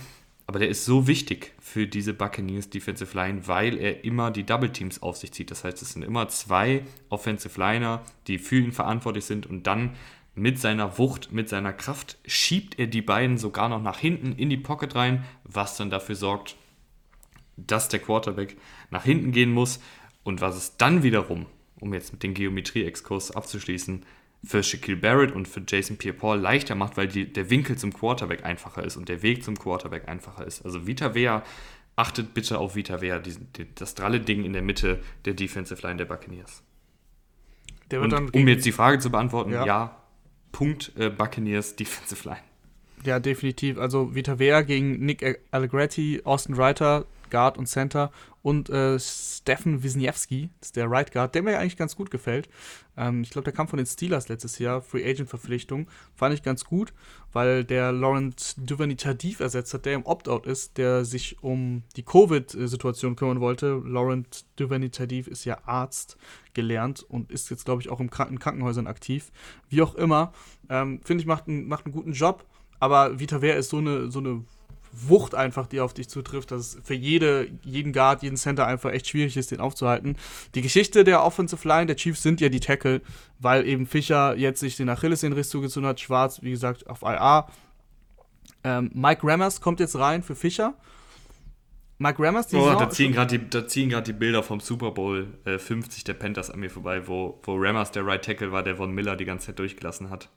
Aber der ist so wichtig für diese Buccaneers Defensive Line, weil er immer die Double Teams auf sich zieht. Das heißt, es sind immer zwei Offensive Liner, die für ihn verantwortlich sind und dann mit seiner Wucht, mit seiner Kraft schiebt er die beiden sogar noch nach hinten in die Pocket rein, was dann dafür sorgt, dass der Quarterback nach hinten gehen muss und was es dann wiederum, um jetzt mit dem Geometrie-Exkurs abzuschließen, für Shaquille Barrett und für Jason Pierre-Paul leichter macht, weil die, der Winkel zum Quarterback einfacher ist und der Weg zum Quarterback einfacher ist. Also Vita Vea, achtet bitte auf Vita Vea, die, die, das dralle Ding in der Mitte der Defensive Line der Buccaneers. Der und, um jetzt die Frage zu beantworten, ja, ja Punkt äh, Buccaneers Defensive Line.
Ja, definitiv. Also Vita Vea gegen Nick Allegretti, Austin Reiter, Guard und Center und äh, Stefan Wisniewski, ist der Right Guard, der mir eigentlich ganz gut gefällt. Ähm, ich glaube, der kam von den Steelers letztes Jahr, Free Agent Verpflichtung. Fand ich ganz gut, weil der Laurent Duvernay Tardif ersetzt hat, der im Opt-out ist, der sich um die Covid-Situation kümmern wollte. Laurent Duvernay Tardif ist ja Arzt gelernt und ist jetzt, glaube ich, auch im Kranken Krankenhäusern aktiv. Wie auch immer, ähm, finde ich, macht, ein, macht einen guten Job. Aber Vita Wehr ist so eine, so eine Wucht einfach, die auf dich zutrifft, dass es für jede, jeden Guard, jeden Center einfach echt schwierig ist, den aufzuhalten. Die Geschichte der Offensive Line der Chiefs sind ja die Tackle, weil eben Fischer jetzt sich den Achillessehnenriss zugezogen hat, Schwarz, wie gesagt, auf IA. Ähm, Mike Rammers kommt jetzt rein für Fischer.
Mike Rammers, die oh, da ziehen gerade die, die Bilder vom Super Bowl äh, 50 der Panthers an mir vorbei, wo, wo Rammers der Right Tackle war, der Von Miller die ganze Zeit durchgelassen hat.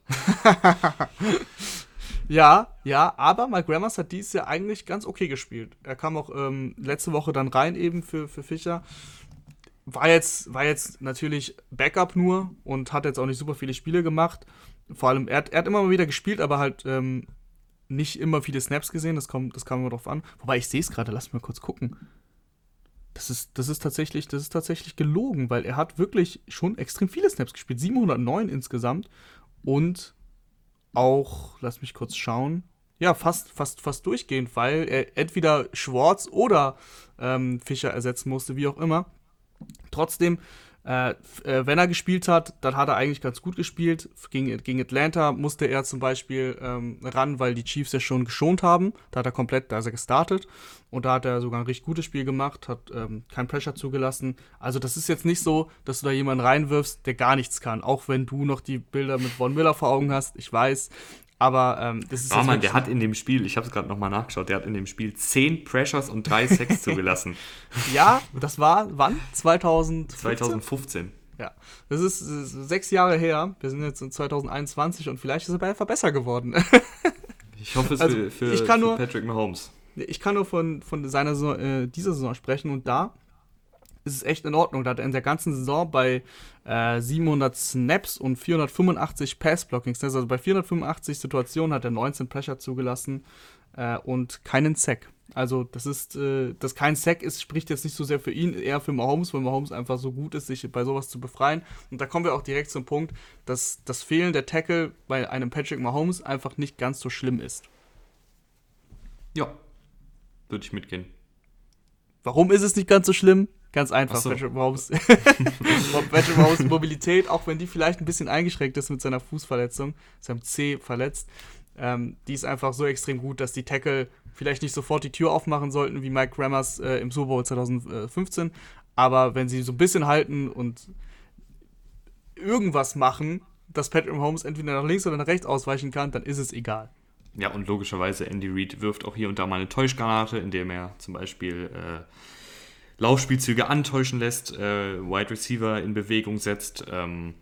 Ja, ja, aber Mike Rammers hat dieses Jahr eigentlich ganz okay gespielt. Er kam auch ähm, letzte Woche dann rein eben für, für Fischer. War jetzt, war jetzt natürlich Backup nur und hat jetzt auch nicht super viele Spiele gemacht. Vor allem, er hat, er hat immer mal wieder gespielt, aber halt ähm, nicht immer viele Snaps gesehen. Das, kommt, das kam immer drauf an. Wobei ich sehe es gerade, lass mal kurz gucken. Das ist, das ist tatsächlich, das ist tatsächlich gelogen, weil er hat wirklich schon extrem viele Snaps gespielt. 709 insgesamt. Und auch, lass mich kurz schauen, ja, fast, fast, fast durchgehend, weil er entweder Schwartz oder ähm, Fischer ersetzen musste, wie auch immer. Trotzdem äh, äh, wenn er gespielt hat, dann hat er eigentlich ganz gut gespielt. Gegen, gegen Atlanta musste er zum Beispiel ähm, ran, weil die Chiefs ja schon geschont haben. Da hat er komplett, da ist er gestartet. Und da hat er sogar ein richtig gutes Spiel gemacht, hat ähm, kein Pressure zugelassen. Also das ist jetzt nicht so, dass du da jemanden reinwirfst, der gar nichts kann. Auch wenn du noch die Bilder mit Von Miller vor Augen hast. Ich weiß, aber ähm, das ist.
Barmann, der hat in dem Spiel, ich habe es gerade nochmal nachgeschaut, der hat in dem Spiel 10 Pressures und 3 Sacks zugelassen.
Ja, das war wann? 2015?
2015.
Ja, das ist, das ist, sechs Jahre her. Wir sind jetzt in 2021 und vielleicht ist er einfach besser geworden.
ich hoffe es also, für, für,
für
nur, Patrick Mahomes.
Ich kann nur von, von seiner Saison, äh, dieser Saison sprechen und da ist es echt in Ordnung. Da hat er in der ganzen Saison bei äh, 700 Snaps und 485 Pass-Blockings, also bei 485 Situationen hat er 19 Pressure zugelassen äh, und keinen Sack. Also, das ist, äh, dass kein Sack ist, spricht jetzt nicht so sehr für ihn, eher für Mahomes, weil Mahomes einfach so gut ist, sich bei sowas zu befreien. Und da kommen wir auch direkt zum Punkt, dass das Fehlen der Tackle bei einem Patrick Mahomes einfach nicht ganz so schlimm ist.
Ja, würde ich mitgehen.
Warum ist es nicht ganz so schlimm? Ganz einfach, so. Patrick Mahomes. Patrick Mahomes Mobilität, auch wenn die vielleicht ein bisschen eingeschränkt ist mit seiner Fußverletzung, seinem C verletzt, ähm, die ist einfach so extrem gut, dass die Tackle vielleicht nicht sofort die Tür aufmachen sollten, wie Mike Rammers äh, im Super Bowl 2015. Aber wenn sie so ein bisschen halten und irgendwas machen, dass Patrick Mahomes entweder nach links oder nach rechts ausweichen kann, dann ist es egal.
Ja, und logischerweise Andy Reid wirft auch hier und da mal eine Täuschgranate, indem er zum Beispiel äh, Laufspielzüge antäuschen lässt, äh, Wide Receiver in Bewegung setzt. Ähm,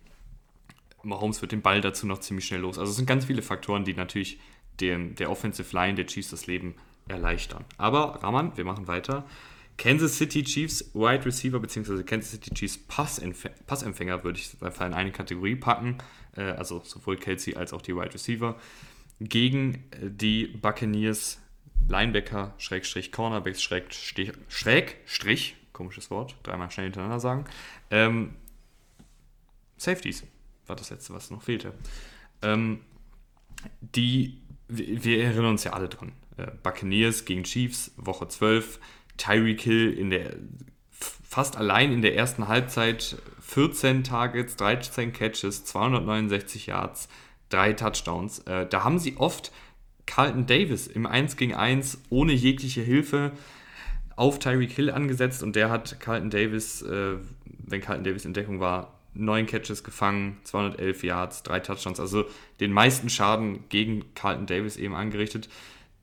Mahomes wird den Ball dazu noch ziemlich schnell los. Also es sind ganz viele Faktoren, die natürlich dem, der Offensive Line der Chiefs das Leben erleichtern. Aber Raman, wir machen weiter. Kansas City Chiefs Wide Receiver bzw. Kansas City Chiefs Passempfänger, würde ich einfach in eine Kategorie packen. Äh, also sowohl Kelsey als auch die Wide Receiver. Gegen die Buccaneers Linebacker, Schrägstrich, Cornerbacks, Schrägstrich, Schrägstrich, komisches Wort, dreimal schnell hintereinander sagen. Ähm, Safeties war das letzte, was noch fehlte. Ähm, die wir erinnern uns ja alle dran. Äh, Buccaneers gegen Chiefs, Woche 12, Tyreek Hill in der fast allein in der ersten Halbzeit 14 Targets, 13 Catches, 269 Yards, drei Touchdowns. Äh, da haben sie oft Carlton Davis im 1 gegen 1 ohne jegliche Hilfe auf Tyreek Hill angesetzt und der hat Carlton Davis, äh, wenn Carlton Davis in Deckung war, neun Catches gefangen, 211 Yards, drei Touchdowns, also den meisten Schaden gegen Carlton Davis eben angerichtet.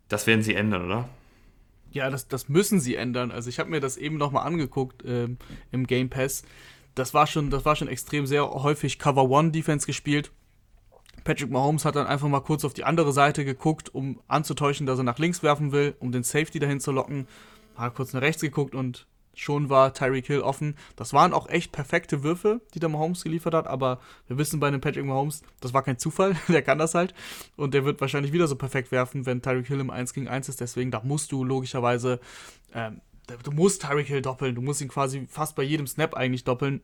Das werden sie ändern, oder?
Ja, das, das müssen sie ändern. Also ich habe mir das eben nochmal angeguckt ähm, im Game Pass. Das war, schon, das war schon extrem sehr häufig Cover One Defense gespielt. Patrick Mahomes hat dann einfach mal kurz auf die andere Seite geguckt, um anzutäuschen, dass er nach links werfen will, um den Safety dahin zu locken. Hat kurz nach rechts geguckt und schon war Tyreek Hill offen. Das waren auch echt perfekte Würfe, die der Mahomes geliefert hat, aber wir wissen bei dem Patrick Mahomes, das war kein Zufall, der kann das halt und der wird wahrscheinlich wieder so perfekt werfen, wenn Tyreek Hill im 1 gegen 1 ist, deswegen da musst du logischerweise, ähm, du musst Tyreek Hill doppeln, du musst ihn quasi fast bei jedem Snap eigentlich doppeln.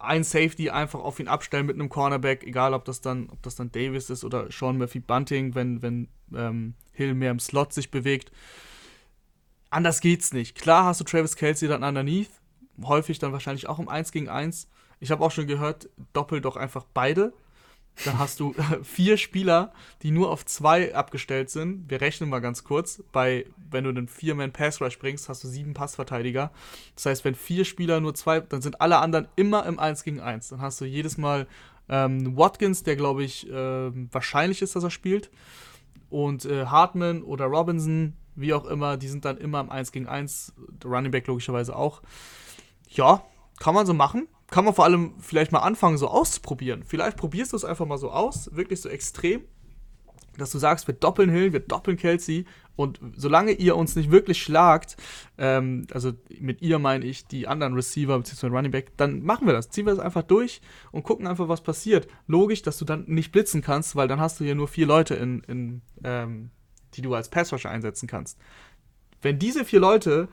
Ein Safety einfach auf ihn abstellen mit einem Cornerback, egal ob das dann, ob das dann Davis ist oder Sean Murphy Bunting, wenn, wenn ähm, Hill mehr im Slot sich bewegt anders geht's nicht. Klar hast du Travis Kelsey dann underneath, häufig dann wahrscheinlich auch im 1 gegen 1. Ich habe auch schon gehört, doppelt doch einfach beide. Dann hast du vier Spieler, die nur auf zwei abgestellt sind. Wir rechnen mal ganz kurz. Bei, wenn du einen Vier-Man-Pass-Rush bringst, hast du sieben Passverteidiger. Das heißt, wenn vier Spieler nur zwei, dann sind alle anderen immer im 1 gegen 1. Dann hast du jedes Mal ähm, Watkins, der glaube ich äh, wahrscheinlich ist, dass er spielt. Und äh, Hartman oder Robinson, wie auch immer, die sind dann immer im 1 gegen 1, der Running Back logischerweise auch. Ja, kann man so machen. Kann man vor allem vielleicht mal anfangen, so auszuprobieren. Vielleicht probierst du es einfach mal so aus, wirklich so extrem, dass du sagst, wir doppeln Hill, wir doppeln Kelsey und solange ihr uns nicht wirklich schlagt, ähm, also mit ihr meine ich die anderen Receiver bzw. Running Back, dann machen wir das. Ziehen wir das einfach durch und gucken einfach, was passiert. Logisch, dass du dann nicht blitzen kannst, weil dann hast du hier nur vier Leute in, in ähm, die du als Passrusher einsetzen kannst. Wenn diese vier Leute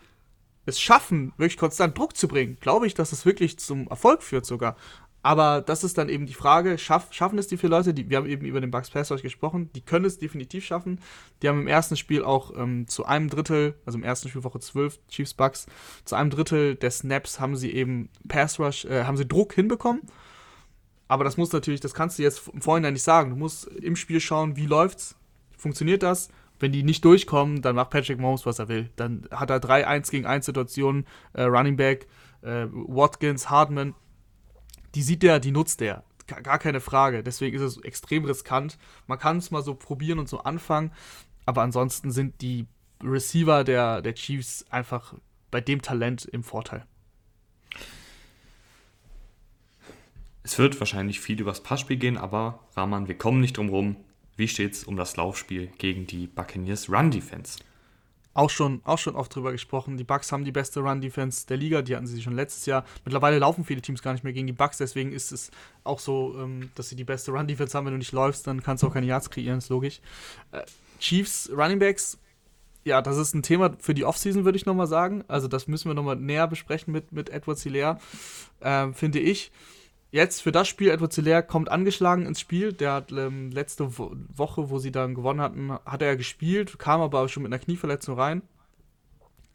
es schaffen, wirklich konstant Druck zu bringen, glaube ich, dass es wirklich zum Erfolg führt sogar. Aber das ist dann eben die Frage, schaff, schaffen es die vier Leute? Die, wir haben eben über den Bucks Pass gesprochen, die können es definitiv schaffen. Die haben im ersten Spiel auch ähm, zu einem Drittel, also im ersten Spiel Woche 12, Chiefs Bucks, zu einem Drittel der Snaps haben sie eben Pass Rush, äh, haben sie Druck hinbekommen. Aber das muss natürlich, das kannst du jetzt im Vorhinein nicht sagen. Du musst im Spiel schauen, wie läuft's, funktioniert das, wenn die nicht durchkommen, dann macht Patrick Mahomes, was er will. Dann hat er drei 1 gegen 1 Situationen, äh, Running Back, äh, Watkins, Hardman. Die sieht der, die nutzt der. Gar keine Frage. Deswegen ist es extrem riskant. Man kann es mal so probieren und so anfangen. Aber ansonsten sind die Receiver der, der Chiefs einfach bei dem Talent im Vorteil.
Es wird wahrscheinlich viel übers Passspiel gehen, aber Rahman, wir kommen nicht drum rum. Wie steht es um das Laufspiel gegen die Buccaneers Run Defense?
auch schon, auch schon oft drüber gesprochen. Die Bucks haben die beste Run-Defense der Liga, die hatten sie schon letztes Jahr. Mittlerweile laufen viele Teams gar nicht mehr gegen die Bucks, deswegen ist es auch so, ähm, dass sie die beste Run-Defense haben. Wenn du nicht läufst, dann kannst du auch keine Yards kreieren, ist logisch. Äh, Chiefs Running Backs, ja, das ist ein Thema für die Offseason, würde ich nochmal sagen. Also das müssen wir nochmal näher besprechen mit, mit Edward Hilaire, äh, finde ich jetzt für das Spiel, Edward Zeller kommt angeschlagen ins Spiel. Der hat ähm, letzte Wo Woche, wo sie dann gewonnen hatten, hat er gespielt, kam aber schon mit einer Knieverletzung rein.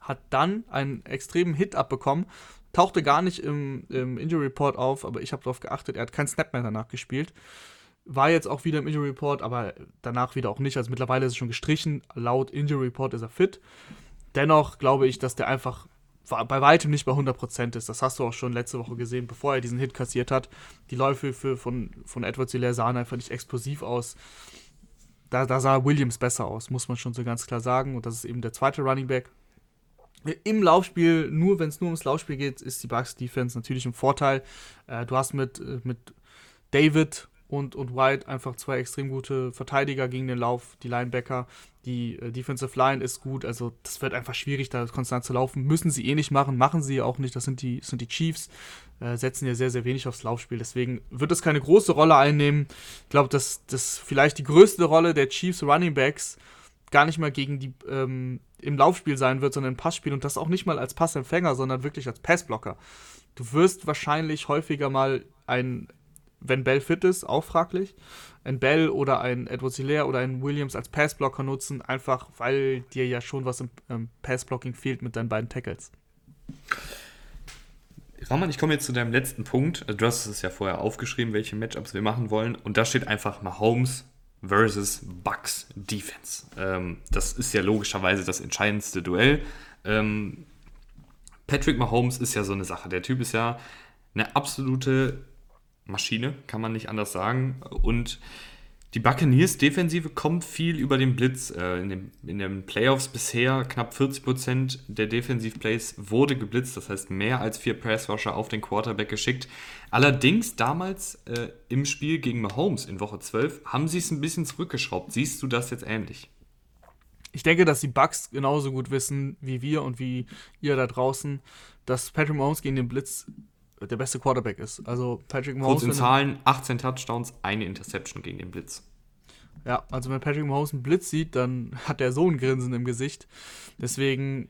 Hat dann einen extremen Hit abbekommen, tauchte gar nicht im, im Injury Report auf, aber ich habe darauf geachtet, er hat keinen Snap mehr danach gespielt. War jetzt auch wieder im Injury Report, aber danach wieder auch nicht. Also mittlerweile ist es schon gestrichen. Laut Injury Report ist er fit. Dennoch glaube ich, dass der einfach bei weitem nicht bei 100% ist. Das hast du auch schon letzte Woche gesehen, bevor er diesen Hit kassiert hat. Die Läufe für, von, von Edward Hilaire sahen einfach nicht explosiv aus. Da, da sah Williams besser aus, muss man schon so ganz klar sagen. Und das ist eben der zweite Running Back. Im Laufspiel, nur wenn es nur ums Laufspiel geht, ist die Bucks Defense natürlich im Vorteil. Äh, du hast mit, äh, mit David und, und White einfach zwei extrem gute Verteidiger gegen den Lauf, die Linebacker. Die äh, Defensive Line ist gut, also das wird einfach schwierig, da konstant zu laufen. Müssen sie eh nicht machen, machen sie auch nicht. Das sind die, das sind die Chiefs, äh, setzen ja sehr, sehr wenig aufs Laufspiel. Deswegen wird es keine große Rolle einnehmen. Ich glaube, dass das vielleicht die größte Rolle der Chiefs Running Backs gar nicht mal gegen die ähm, im Laufspiel sein wird, sondern im Passspiel und das auch nicht mal als Passempfänger, sondern wirklich als Passblocker. Du wirst wahrscheinlich häufiger mal ein wenn Bell fit ist, auch fraglich. Ein Bell oder ein Edward Hilaire oder ein Williams als Passblocker nutzen, einfach weil dir ja schon was im ähm, Passblocking fehlt mit deinen beiden Tackles.
Raman, ich komme jetzt zu deinem letzten Punkt. Du hast es ja vorher aufgeschrieben, welche Matchups wir machen wollen. Und da steht einfach Mahomes versus Bucks Defense. Ähm, das ist ja logischerweise das entscheidendste Duell. Ähm, Patrick Mahomes ist ja so eine Sache. Der Typ ist ja eine absolute Maschine, kann man nicht anders sagen. Und die Buccaneers Defensive kommt viel über den Blitz. Äh, in, den, in den Playoffs bisher knapp 40% der Defensivplays wurde geblitzt, das heißt mehr als vier Pressrusher auf den Quarterback geschickt. Allerdings damals äh, im Spiel gegen Mahomes in Woche 12 haben sie es ein bisschen zurückgeschraubt. Siehst du das jetzt ähnlich?
Ich denke, dass die Bucks genauso gut wissen wie wir und wie ihr da draußen, dass Patrick Mahomes gegen den Blitz der beste Quarterback ist. Also Patrick
Mahomes. Kurz in Zahlen, 18 Touchdowns, eine Interception gegen den Blitz.
Ja, also wenn Patrick Mahomes einen Blitz sieht, dann hat er so ein Grinsen im Gesicht. Deswegen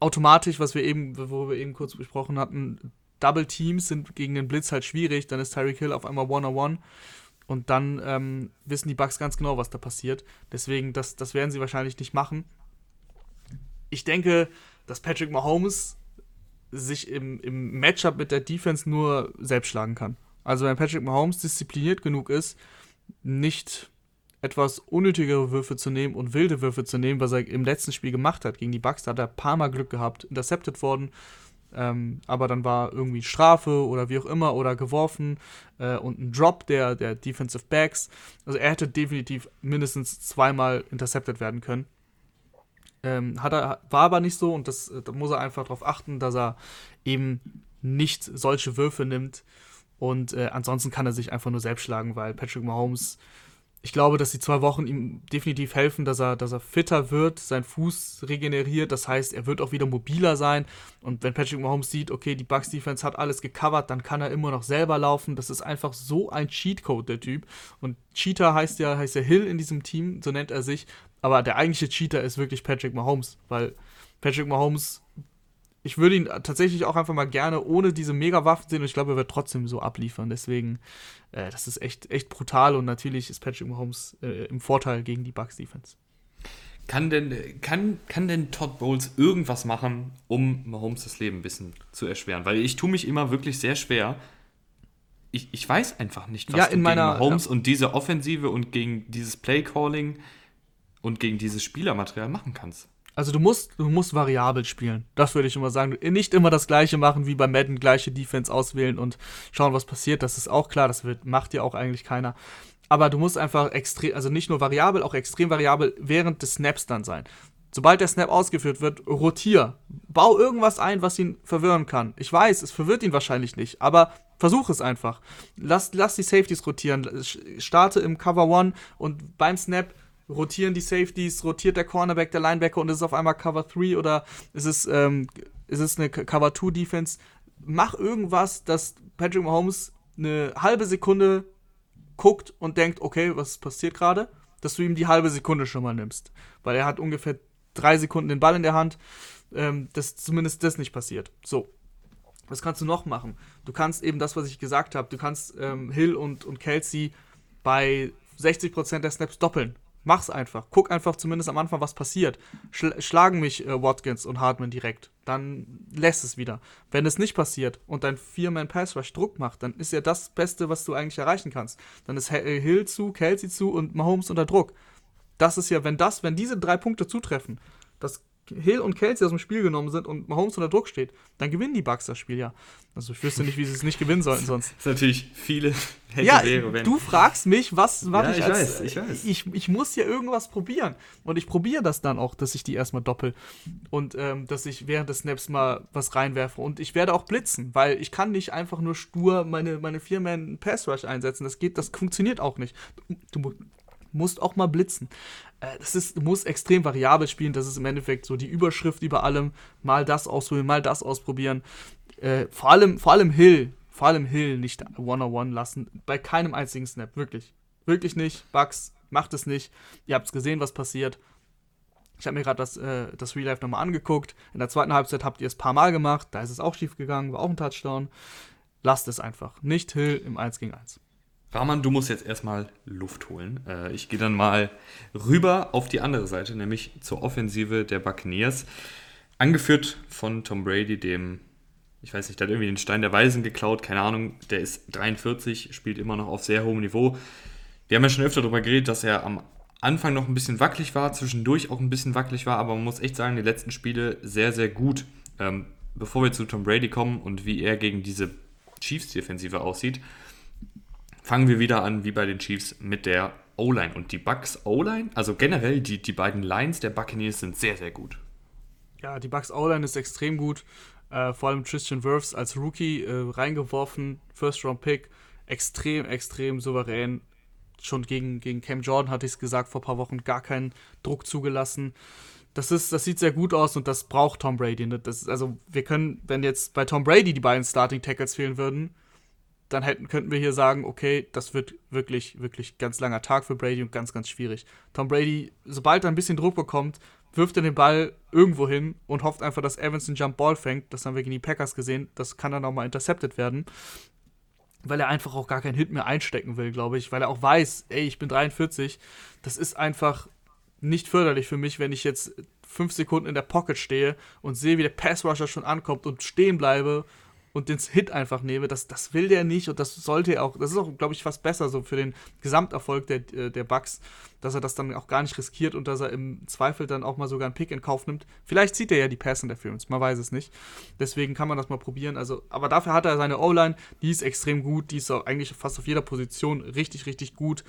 automatisch, was wir eben, wo wir eben kurz besprochen hatten, Double Teams sind gegen den Blitz halt schwierig. Dann ist Tyreek Hill auf einmal One-on-One. Und dann ähm, wissen die Bucks ganz genau, was da passiert. Deswegen, das, das werden sie wahrscheinlich nicht machen. Ich denke, dass Patrick Mahomes sich im, im Matchup mit der Defense nur selbst schlagen kann. Also wenn Patrick Mahomes diszipliniert genug ist, nicht etwas unnötigere Würfe zu nehmen und wilde Würfe zu nehmen, was er im letzten Spiel gemacht hat gegen die Bucks, da hat er ein paar Mal Glück gehabt, intercepted worden, ähm, aber dann war irgendwie Strafe oder wie auch immer oder geworfen äh, und ein Drop der, der Defensive Backs. Also er hätte definitiv mindestens zweimal intercepted werden können. Ähm, hat er, war aber nicht so und das, da muss er einfach darauf achten, dass er eben nicht solche Würfe nimmt. Und äh, ansonsten kann er sich einfach nur selbst schlagen, weil Patrick Mahomes, ich glaube, dass die zwei Wochen ihm definitiv helfen, dass er, dass er fitter wird, sein Fuß regeneriert. Das heißt, er wird auch wieder mobiler sein. Und wenn Patrick Mahomes sieht, okay, die Bucks Defense hat alles gecovert, dann kann er immer noch selber laufen. Das ist einfach so ein Cheatcode, der Typ. Und Cheater heißt ja, heißt ja Hill in diesem Team, so nennt er sich. Aber der eigentliche Cheater ist wirklich Patrick Mahomes, weil Patrick Mahomes, ich würde ihn tatsächlich auch einfach mal gerne ohne diese Mega-Waffen sehen und ich glaube, er wird trotzdem so abliefern. Deswegen, äh, das ist echt, echt brutal und natürlich ist Patrick Mahomes äh, im Vorteil gegen die Bucks-Defense.
Kann denn, kann, kann denn Todd Bowles irgendwas machen, um Mahomes das Leben ein bisschen zu erschweren? Weil ich tue mich immer wirklich sehr schwer. Ich, ich weiß einfach nicht,
was ja, in meiner,
Mahomes ja. und diese Offensive und gegen dieses Play-Calling und gegen dieses Spielermaterial machen kannst.
Also du musst, du musst variabel spielen. Das würde ich immer sagen. Nicht immer das gleiche machen wie bei Madden, gleiche Defense auswählen und schauen, was passiert. Das ist auch klar, das wird, macht ja auch eigentlich keiner. Aber du musst einfach extrem, also nicht nur variabel, auch extrem variabel während des Snaps dann sein. Sobald der Snap ausgeführt wird, rotier. Bau irgendwas ein, was ihn verwirren kann. Ich weiß, es verwirrt ihn wahrscheinlich nicht, aber versuch es einfach. Lass, lass die Safeties rotieren. Starte im Cover One und beim Snap rotieren die Safeties, rotiert der Cornerback, der Linebacker und ist es auf einmal Cover 3 oder ist es, ähm, ist es eine Cover 2 Defense? Mach irgendwas, dass Patrick Mahomes eine halbe Sekunde guckt und denkt, okay, was passiert gerade? Dass du ihm die halbe Sekunde schon mal nimmst. Weil er hat ungefähr drei Sekunden den Ball in der Hand, ähm, dass zumindest das nicht passiert. So. Was kannst du noch machen? Du kannst eben das, was ich gesagt habe, du kannst ähm, Hill und, und Kelsey bei 60% der Snaps doppeln. Mach's einfach. Guck einfach zumindest am Anfang, was passiert. Schl schlagen mich äh, Watkins und Hartman direkt. Dann lässt es wieder. Wenn es nicht passiert und dein Vier-Man-Pass-Rush Druck macht, dann ist ja das Beste, was du eigentlich erreichen kannst. Dann ist äh, Hill zu, Kelsey zu und Mahomes unter Druck. Das ist ja, wenn das, wenn diese drei Punkte zutreffen, das Hill und Kelsey aus dem Spiel genommen sind und Mahomes unter Druck steht, dann gewinnen die Bucks das Spiel ja. Also ich wüsste nicht, wie sie es nicht gewinnen sollten sonst.
Das ist natürlich viele
hätte, ja, wäre, wenn. Du fragst mich, was, was
ja,
ich,
ich
als,
weiß, ich weiß.
Ich, ich muss ja irgendwas probieren. Und ich probiere das dann auch, dass ich die erstmal doppel. Und ähm, dass ich während des Snaps mal was reinwerfe. Und ich werde auch blitzen, weil ich kann nicht einfach nur stur meine, meine Vier-Man-Pass-Rush einsetzen. Das geht, das funktioniert auch nicht. Du, musst auch mal blitzen. Äh, das ist, muss extrem variabel spielen. Das ist im Endeffekt so die Überschrift über allem. Mal das ausprobieren, mal das ausprobieren. Äh, vor, allem, vor allem Hill, vor allem Hill nicht one-on-one lassen. Bei keinem einzigen Snap, wirklich. Wirklich nicht. Bugs, macht es nicht. Ihr habt es gesehen, was passiert. Ich habe mir gerade das, äh, das Real Life nochmal angeguckt. In der zweiten Halbzeit habt ihr es ein paar Mal gemacht. Da ist es auch schief gegangen, war auch ein Touchdown. Lasst es einfach. Nicht Hill im 1 gegen 1.
Rahman, du musst jetzt erstmal Luft holen. Äh, ich gehe dann mal rüber auf die andere Seite, nämlich zur Offensive der Buccaneers. Angeführt von Tom Brady, dem, ich weiß nicht, der hat irgendwie den Stein der Weisen geklaut, keine Ahnung, der ist 43, spielt immer noch auf sehr hohem Niveau. Wir haben ja schon öfter darüber geredet, dass er am Anfang noch ein bisschen wackelig war, zwischendurch auch ein bisschen wackelig war, aber man muss echt sagen, die letzten Spiele sehr, sehr gut. Ähm, bevor wir zu Tom Brady kommen und wie er gegen diese Chiefs-Defensive aussieht, fangen wir wieder an, wie bei den Chiefs, mit der O-Line. Und die Bucks O-Line, also generell die, die beiden Lines der Buccaneers sind sehr, sehr gut.
Ja, die Bucks O-Line ist extrem gut. Äh, vor allem Christian Wirfs als Rookie äh, reingeworfen, First-Round-Pick, extrem, extrem souverän. Schon gegen, gegen Cam Jordan hatte ich es gesagt, vor ein paar Wochen gar keinen Druck zugelassen. Das, ist, das sieht sehr gut aus und das braucht Tom Brady. Ne? Das also, wir können, wenn jetzt bei Tom Brady die beiden Starting Tackles fehlen würden, dann hätten, könnten wir hier sagen, okay, das wird wirklich, wirklich ganz langer Tag für Brady und ganz, ganz schwierig. Tom Brady, sobald er ein bisschen Druck bekommt, wirft er den Ball irgendwo hin und hofft einfach, dass Evans einen Jump Ball fängt. Das haben wir gegen die Packers gesehen. Das kann dann auch mal intercepted werden. Weil er einfach auch gar keinen Hit mehr einstecken will, glaube ich. Weil er auch weiß, ey, ich bin 43. Das ist einfach nicht förderlich für mich, wenn ich jetzt fünf Sekunden in der Pocket stehe und sehe, wie der Passrusher schon ankommt und stehen bleibe und den Hit einfach nehme, das, das will der nicht und das sollte er auch, das ist auch, glaube ich, fast besser so für den Gesamterfolg der, äh, der Bugs, dass er das dann auch gar nicht riskiert und dass er im Zweifel dann auch mal sogar einen Pick in Kauf nimmt. Vielleicht zieht er ja die Pass Interference, man weiß es nicht. Deswegen kann man das mal probieren. Also, aber dafür hat er seine O-Line, die ist extrem gut, die ist auch eigentlich fast auf jeder Position richtig, richtig gut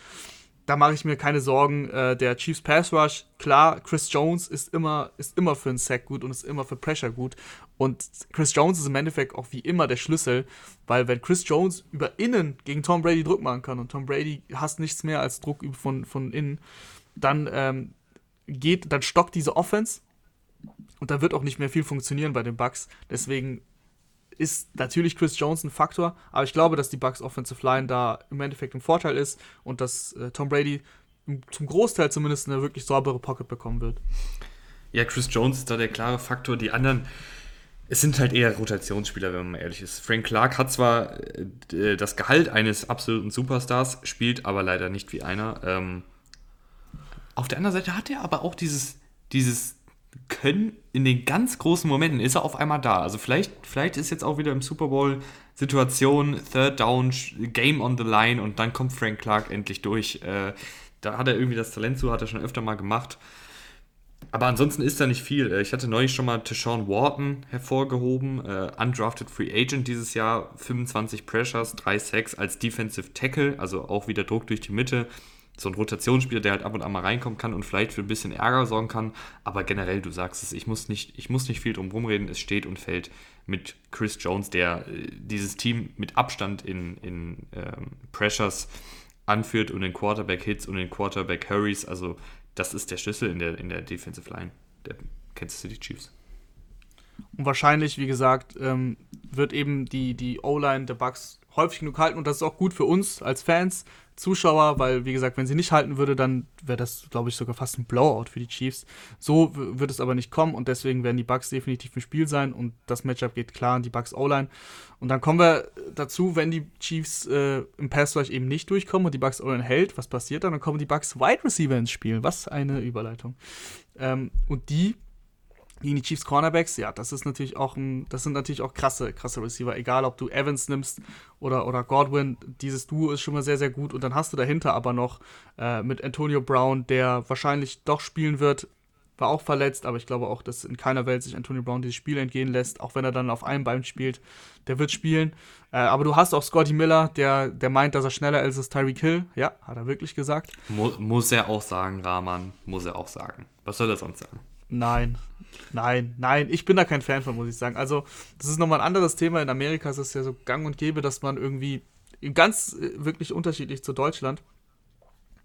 da mache ich mir keine Sorgen. Äh, der Chiefs Pass Rush, klar, Chris Jones ist immer, ist immer für einen Sack gut und ist immer für Pressure gut. Und Chris Jones ist im Endeffekt auch wie immer der Schlüssel, weil wenn Chris Jones über innen gegen Tom Brady Druck machen kann und Tom Brady hasst nichts mehr als Druck von, von innen, dann ähm, geht, dann stockt diese Offense und da wird auch nicht mehr viel funktionieren bei den Bucks. Deswegen ist natürlich Chris Jones ein Faktor, aber ich glaube, dass die Bucks Offensive Line da im Endeffekt ein Vorteil ist und dass äh, Tom Brady zum Großteil zumindest eine wirklich saubere Pocket bekommen wird.
Ja, Chris Jones ist da der klare Faktor. Die anderen, es sind halt eher Rotationsspieler, wenn man ehrlich ist. Frank Clark hat zwar äh, das Gehalt eines absoluten Superstars, spielt aber leider nicht wie einer. Ähm, auf der anderen Seite hat er aber auch dieses, dieses können in den ganz großen Momenten ist er auf einmal da. Also vielleicht, vielleicht ist jetzt auch wieder im Super Bowl Situation, Third Down, Game on the Line und dann kommt Frank Clark endlich durch. Äh, da hat er irgendwie das Talent zu, hat er schon öfter mal gemacht. Aber ansonsten ist da nicht viel. Äh, ich hatte neulich schon mal Deshaun Wharton hervorgehoben, äh, undrafted Free Agent dieses Jahr, 25 Pressures, 3 Sacks als Defensive Tackle, also auch wieder Druck durch die Mitte so ein Rotationsspieler, der halt ab und an mal reinkommen kann und vielleicht für ein bisschen Ärger sorgen kann. Aber generell, du sagst es, ich muss nicht, ich muss nicht viel drum rumreden. Es steht und fällt mit Chris Jones, der äh, dieses Team mit Abstand in, in ähm, Pressures anführt und in Quarterback-Hits und in Quarterback-Hurries. Also das ist der Schlüssel in der, in der Defensive Line der Kansas City Chiefs.
Und wahrscheinlich, wie gesagt, ähm, wird eben die, die O-Line der Bucks häufig genug halten und das ist auch gut für uns als Fans, Zuschauer, weil, wie gesagt, wenn sie nicht halten würde, dann wäre das, glaube ich, sogar fast ein Blowout für die Chiefs. So wird es aber nicht kommen und deswegen werden die Bucks definitiv im Spiel sein und das Matchup geht klar an die Bucks O-Line. Und dann kommen wir dazu, wenn die Chiefs äh, im Pass Rush eben nicht durchkommen und die Bucks O-Line hält, was passiert dann? Dann kommen die Bucks Wide Receiver ins Spiel. Was eine Überleitung. Ähm, und die gegen die Chiefs Cornerbacks, ja, das ist natürlich auch ein, das sind natürlich auch krasse, krasse Receiver. Egal, ob du Evans nimmst oder, oder Godwin, dieses Duo ist schon mal sehr, sehr gut. Und dann hast du dahinter aber noch äh, mit Antonio Brown, der wahrscheinlich doch spielen wird, war auch verletzt, aber ich glaube auch, dass in keiner Welt sich Antonio Brown dieses Spiel entgehen lässt, auch wenn er dann auf einem Bein spielt. Der wird spielen. Äh, aber du hast auch Scotty Miller, der, der meint, dass er schneller ist als Tyreek Hill. Ja, hat er wirklich gesagt.
Mu muss er auch sagen, Rahman, muss er auch sagen. Was soll er sonst sagen?
Nein, nein, nein. Ich bin da kein Fan von, muss ich sagen. Also, das ist nochmal ein anderes Thema. In Amerika ist es ja so gang und gäbe, dass man irgendwie ganz äh, wirklich unterschiedlich zu Deutschland,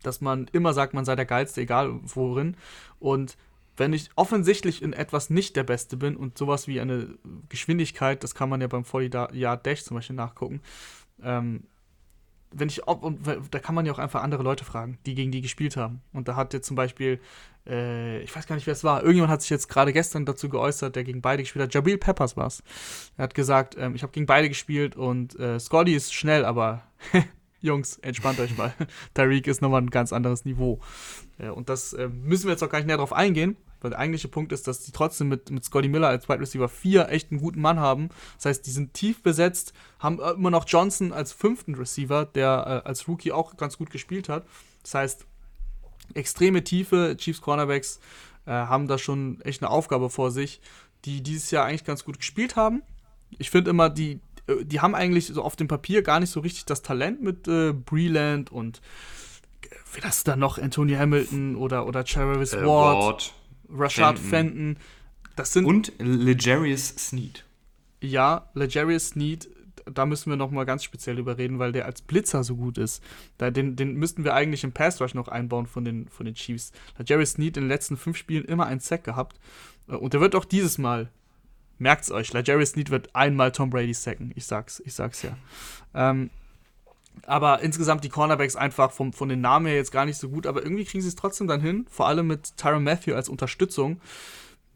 dass man immer sagt, man sei der Geilste, egal worin. Und wenn ich offensichtlich in etwas nicht der Beste bin und sowas wie eine Geschwindigkeit, das kann man ja beim 40 Yard Dash zum Beispiel nachgucken, ähm, wenn ich, und da kann man ja auch einfach andere Leute fragen, die gegen die gespielt haben. Und da hat jetzt zum Beispiel, äh, ich weiß gar nicht, wer es war, irgendjemand hat sich jetzt gerade gestern dazu geäußert, der gegen beide gespielt hat. Jabril Peppers war es. Er hat gesagt, ähm, ich habe gegen beide gespielt und äh, Scotty ist schnell, aber Jungs, entspannt euch mal. Tyreek ist nochmal ein ganz anderes Niveau. Äh, und das äh, müssen wir jetzt auch gar nicht näher drauf eingehen, weil der eigentliche Punkt ist, dass die trotzdem mit, mit Scotty Miller als Wide Receiver 4 echt einen guten Mann haben. Das heißt, die sind tief besetzt, haben immer noch Johnson als fünften Receiver, der äh, als Rookie auch ganz gut gespielt hat. Das heißt, extreme Tiefe, Chiefs Cornerbacks äh, haben da schon echt eine Aufgabe vor sich, die dieses Jahr eigentlich ganz gut gespielt haben. Ich finde immer, die, äh, die haben eigentlich so auf dem Papier gar nicht so richtig das Talent mit äh, Breland und äh, wie das dann noch Anthony Hamilton oder, oder Travis äh, Ward. Ward. Rashad Fenton. Fenton. Das sind
und Legarius Sneed.
Ja, Legarius Sneed, da müssen wir noch mal ganz speziell überreden, weil der als Blitzer so gut ist. Da, den, den müssten wir eigentlich im Pass Rush noch einbauen von den, von den Chiefs. Legarius Sneed in den letzten fünf Spielen immer einen Sack gehabt. Äh, und der wird auch dieses Mal, merkt's euch, Legarius Sneed wird einmal Tom Brady sacken. Ich sag's, ich sag's ja. Ähm, aber insgesamt die Cornerbacks einfach vom, von den Namen her jetzt gar nicht so gut, aber irgendwie kriegen sie es trotzdem dann hin, vor allem mit Tyron Matthew als Unterstützung,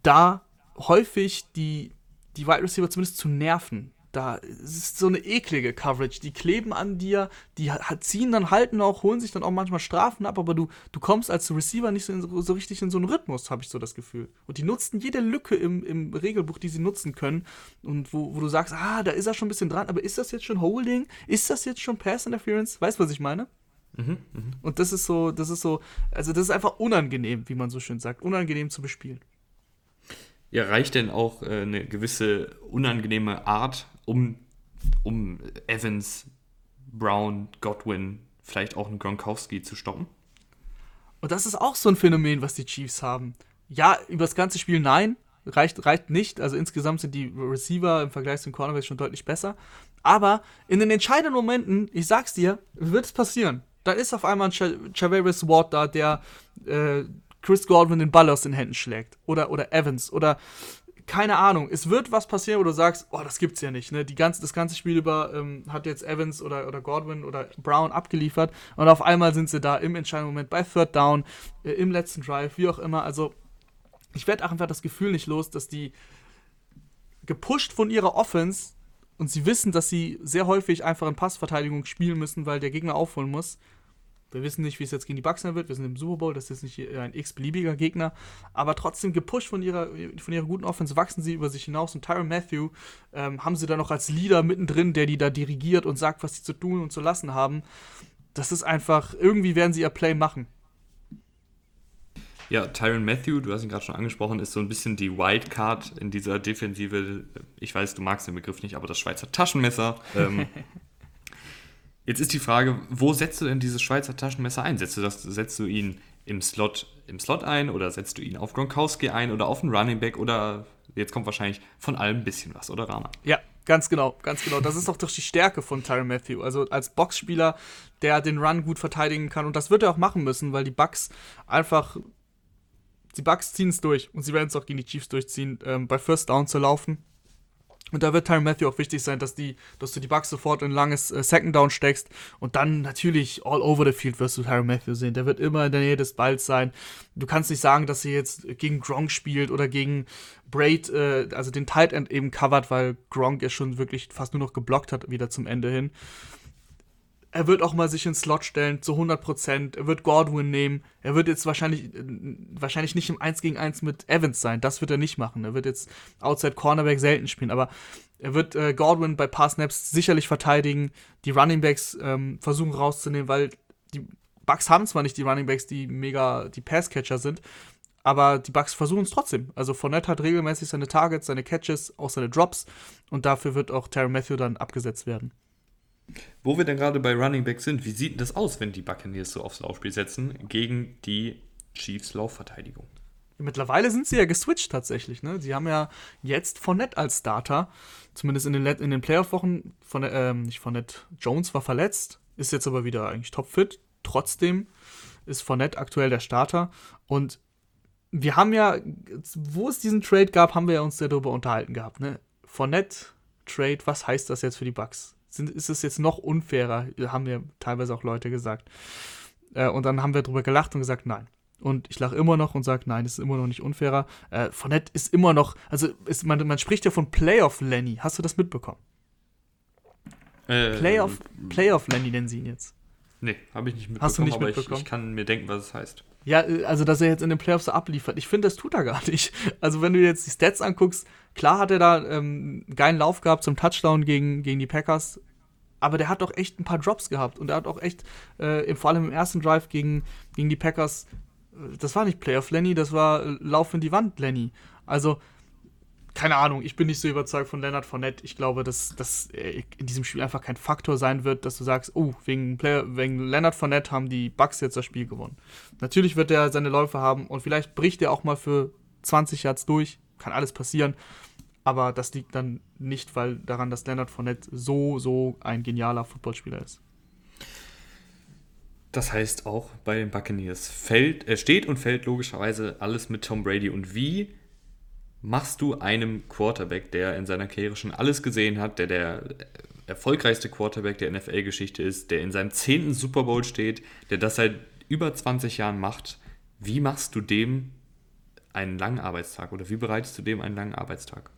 da häufig die, die Wide Receiver zumindest zu nerven da ist so eine eklige Coverage. Die kleben an dir, die ziehen dann, halten auch, holen sich dann auch manchmal Strafen ab, aber du, du kommst als Receiver nicht so, in, so richtig in so einen Rhythmus, habe ich so das Gefühl. Und die nutzen jede Lücke im, im Regelbuch, die sie nutzen können. Und wo, wo du sagst, ah, da ist er schon ein bisschen dran, aber ist das jetzt schon Holding? Ist das jetzt schon Pass Interference? Weißt du, was ich meine? Mhm, mh. Und das ist so, das ist so, also das ist einfach unangenehm, wie man so schön sagt, unangenehm zu bespielen.
Ja, reicht denn auch äh, eine gewisse unangenehme Art um, um Evans, Brown, Godwin, vielleicht auch einen Gronkowski zu stoppen?
Und das ist auch so ein Phänomen, was die Chiefs haben. Ja, über das ganze Spiel nein, reicht, reicht nicht. Also insgesamt sind die Receiver im Vergleich zu den Cornerbacks schon deutlich besser. Aber in den entscheidenden Momenten, ich sag's dir, wird es passieren. Da ist auf einmal ein Chaveris Ward da, der äh, Chris Godwin den Ball aus den Händen schlägt. Oder, oder Evans. Oder keine Ahnung, es wird was passieren, wo du sagst, oh, das gibt's ja nicht. Ne? Die ganze, das ganze Spiel über ähm, hat jetzt Evans oder, oder Godwin oder Brown abgeliefert und auf einmal sind sie da im entscheidenden Moment bei Third Down, äh, im letzten Drive, wie auch immer. Also ich werde einfach das Gefühl nicht los, dass die gepusht von ihrer Offense und sie wissen, dass sie sehr häufig einfach in Passverteidigung spielen müssen, weil der Gegner aufholen muss, wir wissen nicht, wie es jetzt gegen die Bucks sein wird. Wir sind im Super Bowl, das ist nicht ein x-beliebiger Gegner. Aber trotzdem gepusht von ihrer, von ihrer guten Offense wachsen sie über sich hinaus. Und Tyron Matthew ähm, haben sie da noch als Leader mittendrin, der die da dirigiert und sagt, was sie zu tun und zu lassen haben. Das ist einfach, irgendwie werden sie ihr Play machen.
Ja, Tyron Matthew, du hast ihn gerade schon angesprochen, ist so ein bisschen die Wildcard in dieser Defensive. Ich weiß, du magst den Begriff nicht, aber das Schweizer Taschenmesser. Ähm, Jetzt ist die Frage, wo setzt du denn dieses Schweizer Taschenmesser ein? Setzt du, das, setzt du ihn im Slot, im Slot ein oder setzt du ihn auf Gronkowski ein oder auf einen Running Back oder jetzt kommt wahrscheinlich von allem ein bisschen was, oder Rama?
Ja, ganz genau, ganz genau. Das ist doch die Stärke von Tyron Matthew. Also als Boxspieler, der den Run gut verteidigen kann und das wird er auch machen müssen, weil die Bucks einfach die Bucks ziehen es durch und sie werden es auch gegen die Chiefs durchziehen, ähm, bei First Down zu laufen. Und da wird Tyron Matthew auch wichtig sein, dass, die, dass du die Bucks sofort in ein langes äh, Second Down steckst. Und dann natürlich all over the field wirst du Tyron Matthew sehen. Der wird immer in der Nähe des Balls sein. Du kannst nicht sagen, dass er jetzt gegen Gronk spielt oder gegen Braid, äh, also den Tight End eben covert, weil Gronk ja schon wirklich fast nur noch geblockt hat, wieder zum Ende hin er wird auch mal sich ins Slot stellen zu 100%. Er wird Godwin nehmen. Er wird jetzt wahrscheinlich, wahrscheinlich nicht im 1 gegen 1 mit Evans sein. Das wird er nicht machen. Er wird jetzt Outside Cornerback selten spielen. Aber er wird äh, Godwin bei Pass-Snaps sicherlich verteidigen. Die Running Backs ähm, versuchen rauszunehmen, weil die Bucks haben zwar nicht die Running Backs, die mega die Pass-Catcher sind. Aber die Bucks versuchen es trotzdem. Also Fournette hat regelmäßig seine Targets, seine Catches, auch seine Drops. Und dafür wird auch Terry Matthew dann abgesetzt werden.
Wo wir dann gerade bei Running Back sind, wie sieht das aus, wenn die Buccaneers so aufs Laufspiel setzen gegen die Chiefs Laufverteidigung?
Mittlerweile sind sie ja geswitcht tatsächlich. Ne? Sie haben ja jetzt Fournette als Starter. Zumindest in den, in den Playoff-Wochen. Von, ähm, nicht Fournette, Jones war verletzt, ist jetzt aber wieder eigentlich topfit. Trotzdem ist Fournette aktuell der Starter. Und wir haben ja, wo es diesen Trade gab, haben wir ja uns darüber unterhalten gehabt. Ne? Fournette Trade, was heißt das jetzt für die Bucks? Sind, ist es jetzt noch unfairer, haben mir teilweise auch Leute gesagt. Äh, und dann haben wir darüber gelacht und gesagt, nein. Und ich lache immer noch und sage, nein, es ist immer noch nicht unfairer. Äh, Fournette ist immer noch, also ist, man, man spricht ja von Playoff Lenny. Hast du das mitbekommen? Äh, Playoff, Playoff Lenny nennen sie ihn jetzt.
Nee, habe ich nicht mitbekommen,
Hast du nicht
aber
mitbekommen?
Ich, ich, kann mir denken, was es heißt.
Ja, äh, also dass er jetzt in den Playoffs so abliefert. Ich finde, das tut er gar nicht. Also wenn du jetzt die Stats anguckst, klar hat er da ähm, einen geilen Lauf gehabt zum Touchdown gegen, gegen die Packers, aber der hat doch echt ein paar Drops gehabt und er hat auch echt, äh, vor allem im ersten Drive gegen, gegen die Packers, äh, das war nicht Playoff Lenny, das war äh, Lauf in die Wand Lenny. Also, keine Ahnung, ich bin nicht so überzeugt von Leonard Fournette. Ich glaube, dass das in diesem Spiel einfach kein Faktor sein wird, dass du sagst, oh, wegen, Player, wegen Leonard Fournette haben die Bucks jetzt das Spiel gewonnen. Natürlich wird er seine Läufe haben und vielleicht bricht er auch mal für 20 Yards durch. Kann alles passieren. Aber das liegt dann nicht weil daran, dass Leonard Fournette so, so ein genialer Footballspieler ist.
Das heißt auch bei den Buccaneers fällt, äh, steht und fällt logischerweise alles mit Tom Brady. Und wie machst du einem Quarterback, der in seiner Karriere schon alles gesehen hat, der der erfolgreichste Quarterback der NFL-Geschichte ist, der in seinem zehnten Super Bowl steht, der das seit über 20 Jahren macht, wie machst du dem einen langen Arbeitstag oder wie bereitest du dem einen langen Arbeitstag?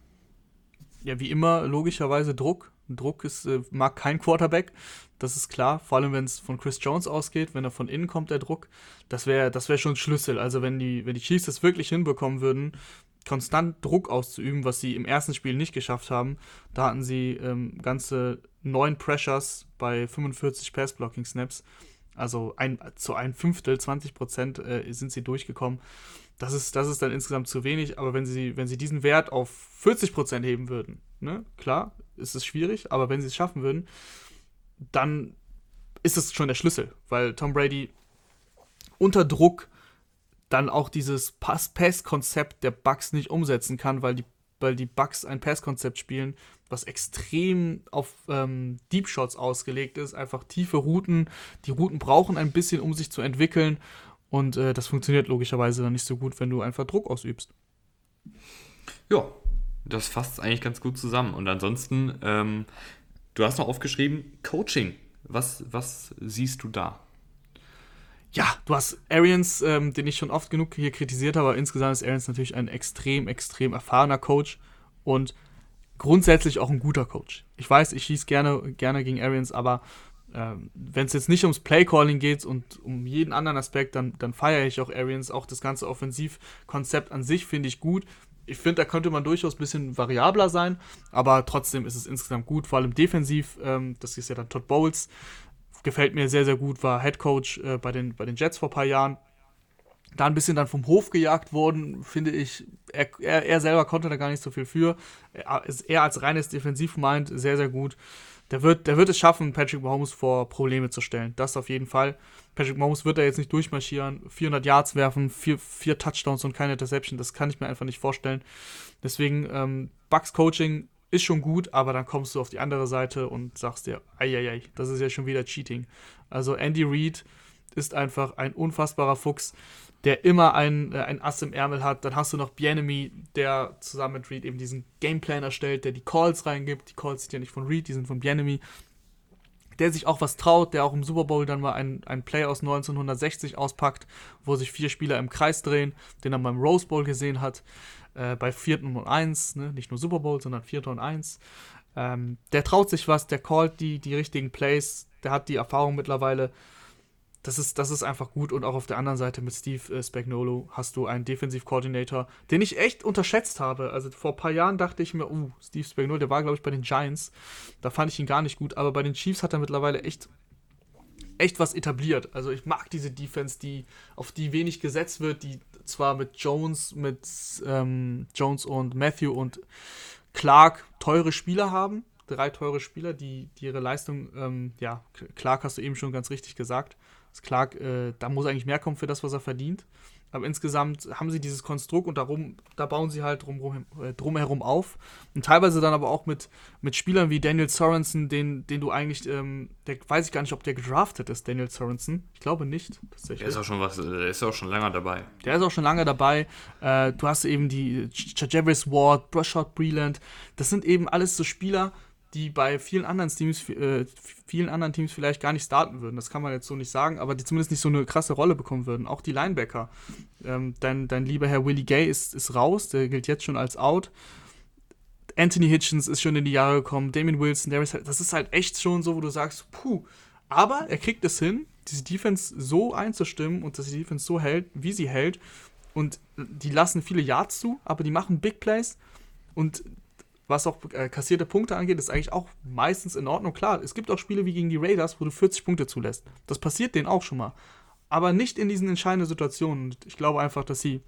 ja, wie immer, logischerweise Druck. Druck ist, äh, mag kein Quarterback, das ist klar. Vor allem, wenn es von Chris Jones ausgeht, wenn er von innen kommt, der Druck. Das wäre das wär schon Schlüssel. Also, wenn die, wenn die Chiefs das wirklich hinbekommen würden, konstant Druck auszuüben, was sie im ersten Spiel nicht geschafft haben, da hatten sie ähm, ganze neun Pressures bei 45 Pass-Blocking-Snaps. Also ein, zu ein Fünftel, 20 Prozent äh, sind sie durchgekommen. Das ist, das ist dann insgesamt zu wenig, aber wenn sie, wenn sie diesen Wert auf 40% heben würden, ne, klar, ist es schwierig, aber wenn sie es schaffen würden, dann ist es schon der Schlüssel, weil Tom Brady unter Druck dann auch dieses Pass-Konzept der Bucks nicht umsetzen kann, weil die, weil die Bucks ein Pass-Konzept spielen, was extrem auf ähm, Deep Shots ausgelegt ist, einfach tiefe Routen. Die Routen brauchen ein bisschen, um sich zu entwickeln und äh, das funktioniert logischerweise dann nicht so gut, wenn du einfach Druck ausübst.
Ja, das fasst eigentlich ganz gut zusammen. Und ansonsten, ähm, du hast noch aufgeschrieben, Coaching. Was, was siehst du da?
Ja, du hast Arians, ähm, den ich schon oft genug hier kritisiert habe, aber insgesamt ist Arians natürlich ein extrem, extrem erfahrener Coach und grundsätzlich auch ein guter Coach. Ich weiß, ich schieße gerne, gerne gegen Arians, aber ähm, wenn es jetzt nicht ums Playcalling geht und um jeden anderen Aspekt, dann, dann feiere ich auch Arians. Auch das ganze Offensivkonzept an sich finde ich gut. Ich finde, da könnte man durchaus ein bisschen variabler sein, aber trotzdem ist es insgesamt gut, vor allem defensiv. Ähm, das ist ja dann Todd Bowles. Gefällt mir sehr, sehr gut, war Head Coach äh, bei, den, bei den Jets vor ein paar Jahren. Da ein bisschen dann vom Hof gejagt worden, finde ich. Er, er, er selber konnte da gar nicht so viel für. Er, er als reines Defensivmind sehr, sehr gut der wird, der wird es schaffen, Patrick Mahomes vor Probleme zu stellen. Das auf jeden Fall. Patrick Mahomes wird da jetzt nicht durchmarschieren, 400 Yards werfen, vier, vier Touchdowns und keine Interception. Das kann ich mir einfach nicht vorstellen. Deswegen, ähm, Bucks Coaching ist schon gut, aber dann kommst du auf die andere Seite und sagst dir, eieiei, das ist ja schon wieder Cheating. Also Andy Reid ist einfach ein unfassbarer Fuchs, der immer ein, äh, ein Ass im Ärmel hat. Dann hast du noch Bienemy, der zusammen mit Reed eben diesen Gameplan erstellt, der die Calls reingibt. Die Calls sind ja nicht von Reed, die sind von Bienemy. Der sich auch was traut, der auch im Super Bowl dann mal ein, ein Play aus 1960 auspackt, wo sich vier Spieler im Kreis drehen, den er beim Rose Bowl gesehen hat, äh, bei vierten und eins, ne? nicht nur Super Bowl, sondern vierter und eins. Ähm, der traut sich was, der callt die, die richtigen Plays, der hat die Erfahrung mittlerweile das ist, das ist einfach gut. Und auch auf der anderen Seite mit Steve äh, Spagnolo hast du einen Defensiv-Coordinator, den ich echt unterschätzt habe. Also vor ein paar Jahren dachte ich mir, uh, Steve Spagnolo, der war, glaube ich, bei den Giants. Da fand ich ihn gar nicht gut. Aber bei den Chiefs hat er mittlerweile echt, echt was etabliert. Also ich mag diese Defense, die, auf die wenig gesetzt wird, die zwar mit Jones, mit ähm, Jones und Matthew und Clark teure Spieler haben. Drei teure Spieler, die, die ihre Leistung, ähm, ja, Clark hast du eben schon ganz richtig gesagt ist klar, äh, da muss eigentlich mehr kommen für das, was er verdient. Aber insgesamt haben sie dieses Konstrukt und darum, da bauen sie halt drum, äh, drumherum auf. Und teilweise dann aber auch mit, mit Spielern wie Daniel Sorensen, den, den du eigentlich, ähm, der weiß ich gar nicht, ob der gedraftet ist, Daniel Sorensen. Ich glaube nicht,
tatsächlich. Der ist auch schon was, der ist auch schon lange dabei.
Der ist auch schon lange dabei. Äh, du hast eben die Javis Ward, Brushard Breland. Das sind eben alles so Spieler, die bei vielen anderen Teams, äh, vielen anderen Teams vielleicht gar nicht starten würden. Das kann man jetzt so nicht sagen, aber die zumindest nicht so eine krasse Rolle bekommen würden. Auch die Linebacker. Ähm, dein, dein lieber Herr Willie Gay ist, ist raus, der gilt jetzt schon als out. Anthony Hitchens ist schon in die Jahre gekommen, Damien Wilson, halt, das ist halt echt schon so, wo du sagst, puh, aber er kriegt es hin, diese Defense so einzustimmen und dass die Defense so hält, wie sie hält. Und die lassen viele Yards zu, aber die machen Big Plays. Und was auch äh, kassierte Punkte angeht, ist eigentlich auch meistens in Ordnung. Klar, es gibt auch Spiele wie gegen die Raiders, wo du 40 Punkte zulässt. Das passiert denen auch schon mal. Aber nicht in diesen entscheidenden Situationen. Ich glaube einfach, dass sie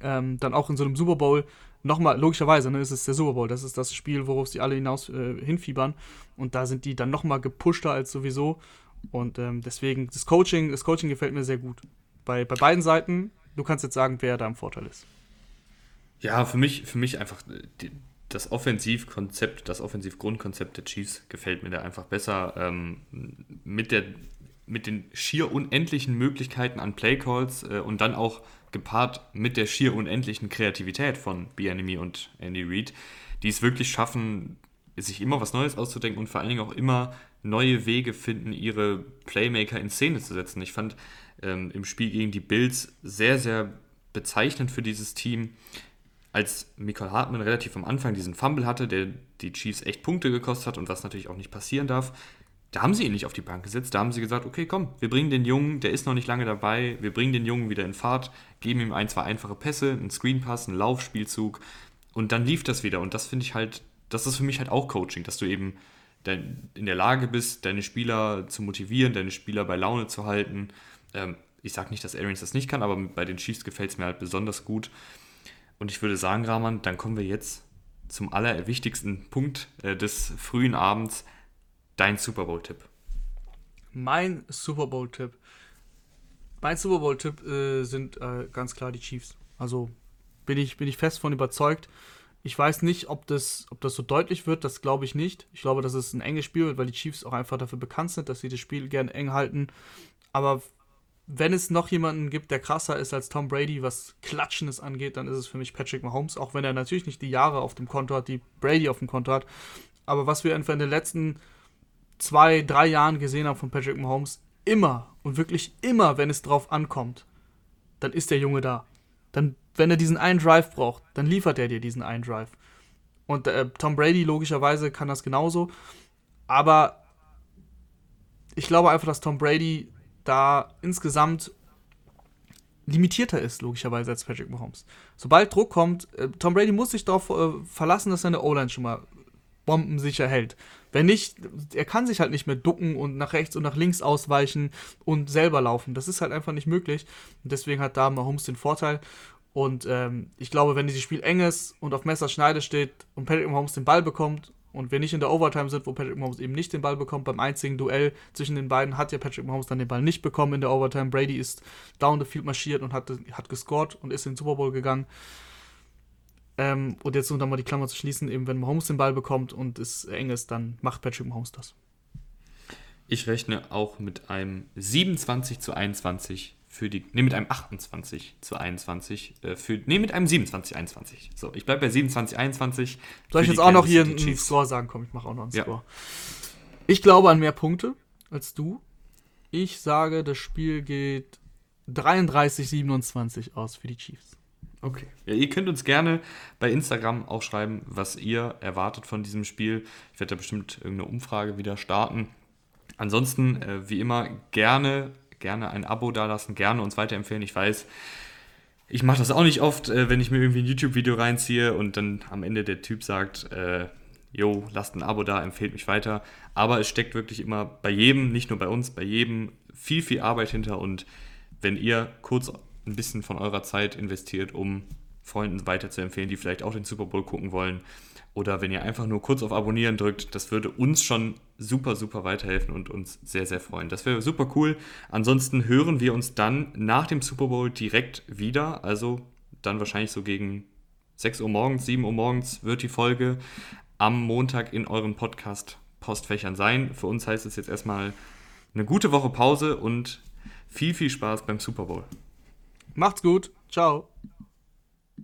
ähm, dann auch in so einem Super Bowl nochmal, logischerweise, ne, ist es der Super Bowl, das ist das Spiel, worauf sie alle hinaus äh, hinfiebern. Und da sind die dann nochmal gepushter als sowieso. Und ähm, deswegen, das Coaching, das Coaching gefällt mir sehr gut. Bei, bei beiden Seiten, du kannst jetzt sagen, wer da im Vorteil ist.
Ja, für mich, für mich einfach äh, das Offensivkonzept, das Offensivgrundkonzept der Chiefs gefällt mir da einfach besser. Ähm, mit, der, mit den schier unendlichen Möglichkeiten an Playcalls äh, und dann auch gepaart mit der schier unendlichen Kreativität von Bianemi und Andy Reid, die es wirklich schaffen, sich immer was Neues auszudenken und vor allen Dingen auch immer neue Wege finden, ihre Playmaker in Szene zu setzen. Ich fand ähm, im Spiel gegen die Bills sehr, sehr bezeichnend für dieses Team, als Michael Hartmann relativ am Anfang diesen Fumble hatte, der die Chiefs echt Punkte gekostet hat und was natürlich auch nicht passieren darf, da haben sie ihn nicht auf die Bank gesetzt. Da haben sie gesagt, okay, komm, wir bringen den Jungen, der ist noch nicht lange dabei, wir bringen den Jungen wieder in Fahrt, geben ihm ein, zwei einfache Pässe, einen Screenpass, einen Laufspielzug und dann lief das wieder. Und das finde ich halt, das ist für mich halt auch Coaching, dass du eben in der Lage bist, deine Spieler zu motivieren, deine Spieler bei Laune zu halten. Ähm, ich sage nicht, dass Arians das nicht kann, aber bei den Chiefs gefällt es mir halt besonders gut. Und ich würde sagen, Rahman, dann kommen wir jetzt zum allerwichtigsten Punkt äh, des frühen Abends, dein Super Bowl-Tipp.
Mein Super Bowl-Tipp. Mein Super Bowl-Tipp äh, sind äh, ganz klar die Chiefs. Also bin ich, bin ich fest von überzeugt. Ich weiß nicht, ob das, ob das so deutlich wird, das glaube ich nicht. Ich glaube, dass es ein enges Spiel wird, weil die Chiefs auch einfach dafür bekannt sind, dass sie das Spiel gerne eng halten. Aber wenn es noch jemanden gibt, der krasser ist als Tom Brady, was Klatschenes angeht, dann ist es für mich Patrick Mahomes, auch wenn er natürlich nicht die Jahre auf dem Konto hat, die Brady auf dem Konto hat. Aber was wir einfach in den letzten zwei, drei Jahren gesehen haben von Patrick Mahomes, immer und wirklich immer, wenn es drauf ankommt, dann ist der Junge da. Dann, wenn er diesen einen Drive braucht, dann liefert er dir diesen einen Drive. Und äh, Tom Brady logischerweise kann das genauso. Aber ich glaube einfach, dass Tom Brady da insgesamt limitierter ist, logischerweise, als Patrick Mahomes. Sobald Druck kommt, äh, Tom Brady muss sich darauf äh, verlassen, dass seine O-Line schon mal bombensicher hält. Wenn nicht, er kann sich halt nicht mehr ducken und nach rechts und nach links ausweichen und selber laufen. Das ist halt einfach nicht möglich. Und deswegen hat da Mahomes den Vorteil. Und ähm, ich glaube, wenn dieses Spiel eng ist und auf Messerschneide steht und Patrick Mahomes den Ball bekommt und wir nicht in der Overtime sind, wo Patrick Mahomes eben nicht den Ball bekommt, beim einzigen Duell zwischen den beiden hat ja Patrick Mahomes dann den Ball nicht bekommen in der Overtime. Brady ist down the field marschiert und hat, hat gescored und ist in den Super Bowl gegangen. Ähm, und jetzt um dann mal die Klammer zu schließen, eben wenn Mahomes den Ball bekommt und es eng ist, dann macht Patrick Mahomes das.
Ich rechne auch mit einem 27 zu 21 für die. Ne, mit einem 28 zu 21. Äh, für, ne, mit einem 27 21. So, ich bleibe bei 27 21.
Soll ich jetzt auch noch hier einen Score sagen? Komm, ich mache auch noch einen ja. Score. Ich glaube an mehr Punkte als du. Ich sage, das Spiel geht 33 27 aus für die Chiefs.
Okay. Ja, ihr könnt uns gerne bei Instagram auch schreiben, was ihr erwartet von diesem Spiel. Ich werde da bestimmt irgendeine Umfrage wieder starten. Ansonsten, äh, wie immer, gerne, gerne ein Abo dalassen, gerne uns weiterempfehlen. Ich weiß, ich mache das auch nicht oft, äh, wenn ich mir irgendwie ein YouTube-Video reinziehe und dann am Ende der Typ sagt, äh, jo, lasst ein Abo da, empfehlt mich weiter. Aber es steckt wirklich immer bei jedem, nicht nur bei uns, bei jedem viel, viel Arbeit hinter. Und wenn ihr kurz ein bisschen von eurer Zeit investiert, um Freunden weiterzuempfehlen, die vielleicht auch den Super Bowl gucken wollen, oder wenn ihr einfach nur kurz auf Abonnieren drückt, das würde uns schon super, super weiterhelfen und uns sehr, sehr freuen. Das wäre super cool. Ansonsten hören wir uns dann nach dem Super Bowl direkt wieder. Also dann wahrscheinlich so gegen 6 Uhr morgens, 7 Uhr morgens wird die Folge am Montag in euren Podcast-Postfächern sein. Für uns heißt es jetzt erstmal eine gute Woche Pause und viel, viel Spaß beim Super Bowl.
Macht's gut. Ciao.